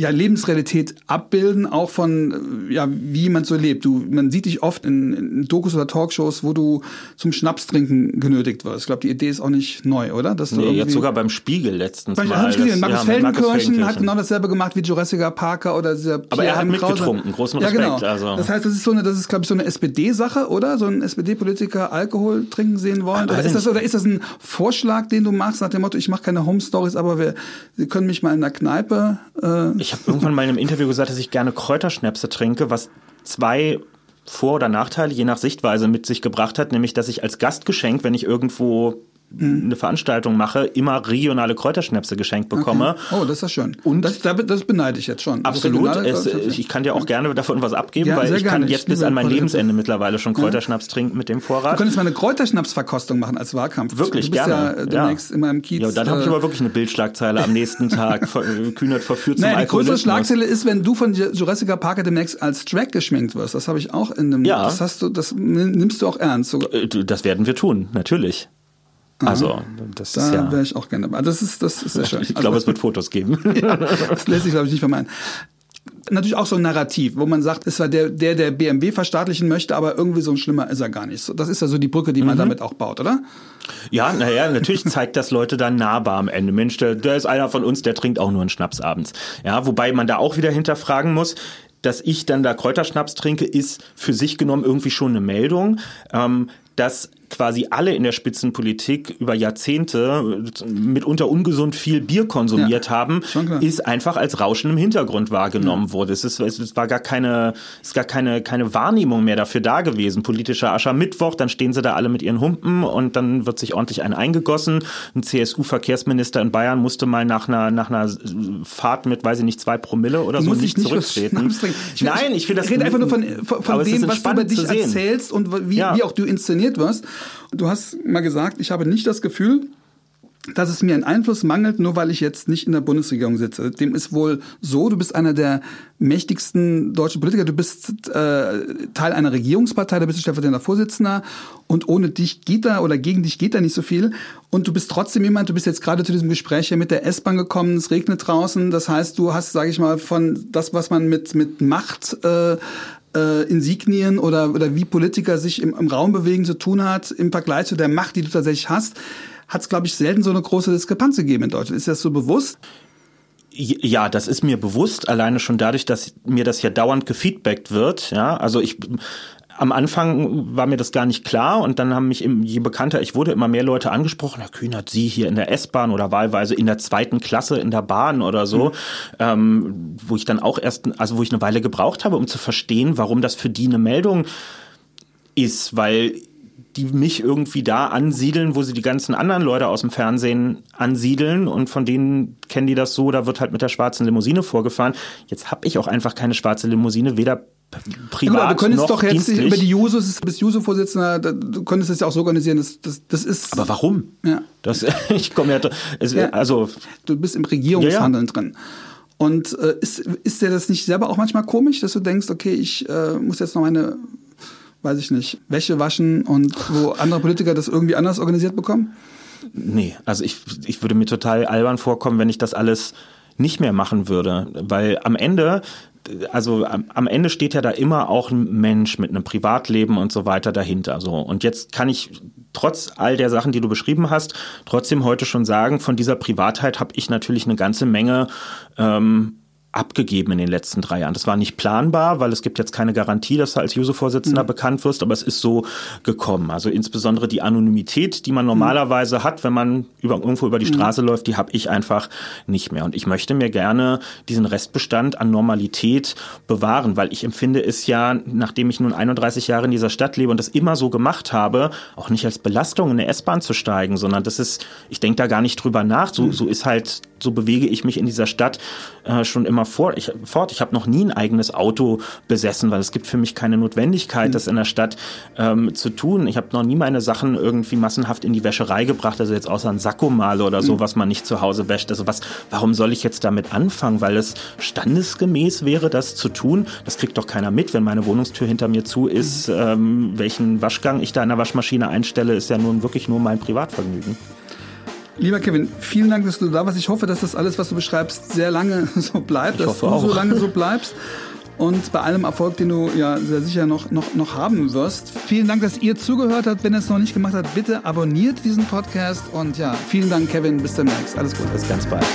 Speaker 2: ja, Lebensrealität abbilden, auch von, ja, wie man so lebt. Du, man sieht dich oft in, in Dokus oder Talkshows, wo du zum Schnapstrinken genötigt wirst. Ich glaube, die Idee ist auch nicht neu, oder?
Speaker 1: Dass nee, jetzt sogar beim Spiegel letztens mal.
Speaker 2: Spiegel. Das, Markus, ja, Feldenkirchen hat genau dasselbe gemacht wie Jurassic Parker oder dieser
Speaker 1: Aber er hat mitgetrunken, großen Respekt. Ja, genau. also.
Speaker 2: Das heißt, das ist so eine, das ist, glaube ich, so eine SPD-Sache, oder? So ein SPD-Politiker Alkohol trinken sehen wollen? Oder ist, das, oder ist das ein Vorschlag, den du machst, nach dem Motto, ich mache keine Home-Stories, aber wir, wir können mich mal in der Kneipe
Speaker 1: äh, ich habe irgendwann mal in einem Interview gesagt, dass ich gerne Kräuterschnäpse trinke, was zwei Vor- oder Nachteile je nach Sichtweise mit sich gebracht hat, nämlich dass ich als Gastgeschenk, wenn ich irgendwo. Eine Veranstaltung mache, immer regionale Kräuterschnäpse geschenkt bekomme.
Speaker 2: Okay. Oh, das ist ja schön. Und das, das beneide ich jetzt schon.
Speaker 1: Absolut. Es, ich kann dir auch gerne davon was abgeben, ja, weil ich kann jetzt bis an mein Lebensende mittlerweile schon Kräuterschnaps ja. trinken mit dem Vorrat.
Speaker 2: Du könntest mal eine Kräuterschnapsverkostung machen als Wahlkampf.
Speaker 1: Wirklich,
Speaker 2: du
Speaker 1: bist gerne.
Speaker 2: ja demnächst ja. immer im Kiez.
Speaker 1: Ja, dann habe ich äh, aber wirklich eine Bildschlagzeile am nächsten Tag. Kühnert verführt zum naja,
Speaker 2: Die größere Schlagzeile ist, wenn du von Jurassic Park demnächst als Drag geschminkt wirst. Das habe ich auch in einem. Ja. Das hast du, das nimmst du auch ernst.
Speaker 1: Äh, das werden wir tun, natürlich. Also, das
Speaker 2: da
Speaker 1: ist ja.
Speaker 2: wäre ich auch gerne dabei. Das ist, das ist sehr schön.
Speaker 1: Ich glaube, also, es wird Fotos geben.
Speaker 2: ja, das lässt sich, glaube ich, nicht vermeiden. Natürlich auch so ein Narrativ, wo man sagt, es war der, der, der BMW verstaatlichen möchte, aber irgendwie so ein schlimmer ist er gar nicht. Das ist ja so die Brücke, die man mhm. damit auch baut, oder?
Speaker 1: Ja, naja, natürlich zeigt das Leute dann nahbar am Ende. Mensch, der, der ist einer von uns, der trinkt auch nur einen Schnaps abends. Ja, wobei man da auch wieder hinterfragen muss, dass ich dann da Kräuterschnaps trinke, ist für sich genommen irgendwie schon eine Meldung. Ähm, dass quasi alle in der Spitzenpolitik über Jahrzehnte mitunter ungesund viel Bier konsumiert ja, haben, ist einfach als Rauschen im Hintergrund wahrgenommen ja. wurde. Es, ist, es war gar keine, es ist gar keine, keine Wahrnehmung mehr dafür da gewesen. Politischer Aschermittwoch, dann stehen sie da alle mit ihren Humpen und dann wird sich ordentlich ein eingegossen. Ein CSU-Verkehrsminister in Bayern musste mal nach einer, nach einer Fahrt mit, weiß ich nicht, zwei Promille oder so nicht, zurücktreten.
Speaker 2: Ich, Nein, ich finde das. Ich rede einfach nur von, von, von dem, was du über dich erzählst und wie, ja. wie auch du inszeniert wirst. Du hast mal gesagt, ich habe nicht das Gefühl, dass es mir an Einfluss mangelt, nur weil ich jetzt nicht in der Bundesregierung sitze. Dem ist wohl so, du bist einer der mächtigsten deutschen Politiker, du bist äh, Teil einer Regierungspartei, da bist du stellvertretender Vorsitzender. Und ohne dich geht da oder gegen dich geht da nicht so viel. Und du bist trotzdem jemand, du bist jetzt gerade zu diesem Gespräch hier mit der S-Bahn gekommen, es regnet draußen, das heißt, du hast, sage ich mal, von das, was man mit, mit Macht äh, äh, Insignien oder, oder wie Politiker sich im, im Raum bewegen zu tun hat, im Vergleich zu der Macht, die du tatsächlich hast, hat es, glaube ich, selten so eine große Diskrepanz gegeben in Deutschland. Ist das so bewusst?
Speaker 1: Ja, das ist mir bewusst, alleine schon dadurch, dass mir das ja dauernd gefeedbackt wird. Ja, also ich am Anfang war mir das gar nicht klar und dann haben mich, je bekannter ich wurde, immer mehr Leute angesprochen. Herr Kühnert, Sie hier in der S-Bahn oder wahlweise in der zweiten Klasse in der Bahn oder so, mhm. ähm, wo ich dann auch erst, also wo ich eine Weile gebraucht habe, um zu verstehen, warum das für die eine Meldung ist, weil die mich irgendwie da ansiedeln, wo sie die ganzen anderen Leute aus dem Fernsehen ansiedeln und von denen kennen die das so, da wird halt mit der schwarzen Limousine vorgefahren. Jetzt habe ich auch einfach keine schwarze Limousine, weder privat ja,
Speaker 2: du könntest
Speaker 1: noch
Speaker 2: doch jetzt
Speaker 1: dienstlich.
Speaker 2: über die Jusos, du bist Juso-Vorsitzender, du könntest das ja auch so organisieren, das, das, das ist...
Speaker 1: Aber warum?
Speaker 2: Ja.
Speaker 1: Das, ich komme ja, es, ja, also...
Speaker 2: Du bist im Regierungshandeln ja, ja. drin. Und äh, ist, ist dir das nicht selber auch manchmal komisch, dass du denkst, okay, ich äh, muss jetzt noch meine weiß ich nicht, Wäsche waschen und wo andere Politiker das irgendwie anders organisiert bekommen?
Speaker 1: Nee, also ich, ich würde mir total albern vorkommen, wenn ich das alles nicht mehr machen würde, weil am Ende also am Ende steht ja da immer auch ein Mensch mit einem Privatleben und so weiter dahinter. So und jetzt kann ich trotz all der Sachen, die du beschrieben hast, trotzdem heute schon sagen, von dieser Privatheit habe ich natürlich eine ganze Menge ähm, abgegeben in den letzten drei Jahren. Das war nicht planbar, weil es gibt jetzt keine Garantie, dass du als Juso-Vorsitzender mhm. bekannt wirst, aber es ist so gekommen. Also insbesondere die Anonymität, die man normalerweise mhm. hat, wenn man über, irgendwo über die mhm. Straße mhm. läuft, die habe ich einfach nicht mehr. Und ich möchte mir gerne diesen Restbestand an Normalität bewahren, weil ich empfinde es ja, nachdem ich nun 31 Jahre in dieser Stadt lebe und das immer so gemacht habe, auch nicht als Belastung in eine S-Bahn zu steigen, sondern das ist, ich denke da gar nicht drüber nach. So, mhm. so ist halt, so bewege ich mich in dieser Stadt äh, schon immer vor, ich, fort. Ich habe noch nie ein eigenes Auto besessen, weil es gibt für mich keine Notwendigkeit, mhm. das in der Stadt ähm, zu tun. Ich habe noch nie meine Sachen irgendwie massenhaft in die Wäscherei gebracht, also jetzt außer ein Sakkomale oder so, mhm. was man nicht zu Hause wäscht. Also was, warum soll ich jetzt damit anfangen? Weil es standesgemäß wäre, das zu tun. Das kriegt doch keiner mit, wenn meine Wohnungstür hinter mir zu ist. Mhm. Ähm, welchen Waschgang ich da in der Waschmaschine einstelle, ist ja nun wirklich nur mein Privatvergnügen.
Speaker 2: Lieber Kevin, vielen Dank, dass du da warst. Ich hoffe, dass das alles, was du beschreibst, sehr lange so bleibt, ich dass du auch. so lange so bleibst. Und bei allem Erfolg, den du ja sehr sicher noch, noch, noch haben wirst. Vielen Dank, dass ihr zugehört habt. Wenn ihr es noch nicht gemacht habt, bitte abonniert diesen Podcast. Und ja, vielen Dank, Kevin. Bis demnächst. Alles Gute.
Speaker 1: Bis ganz bald.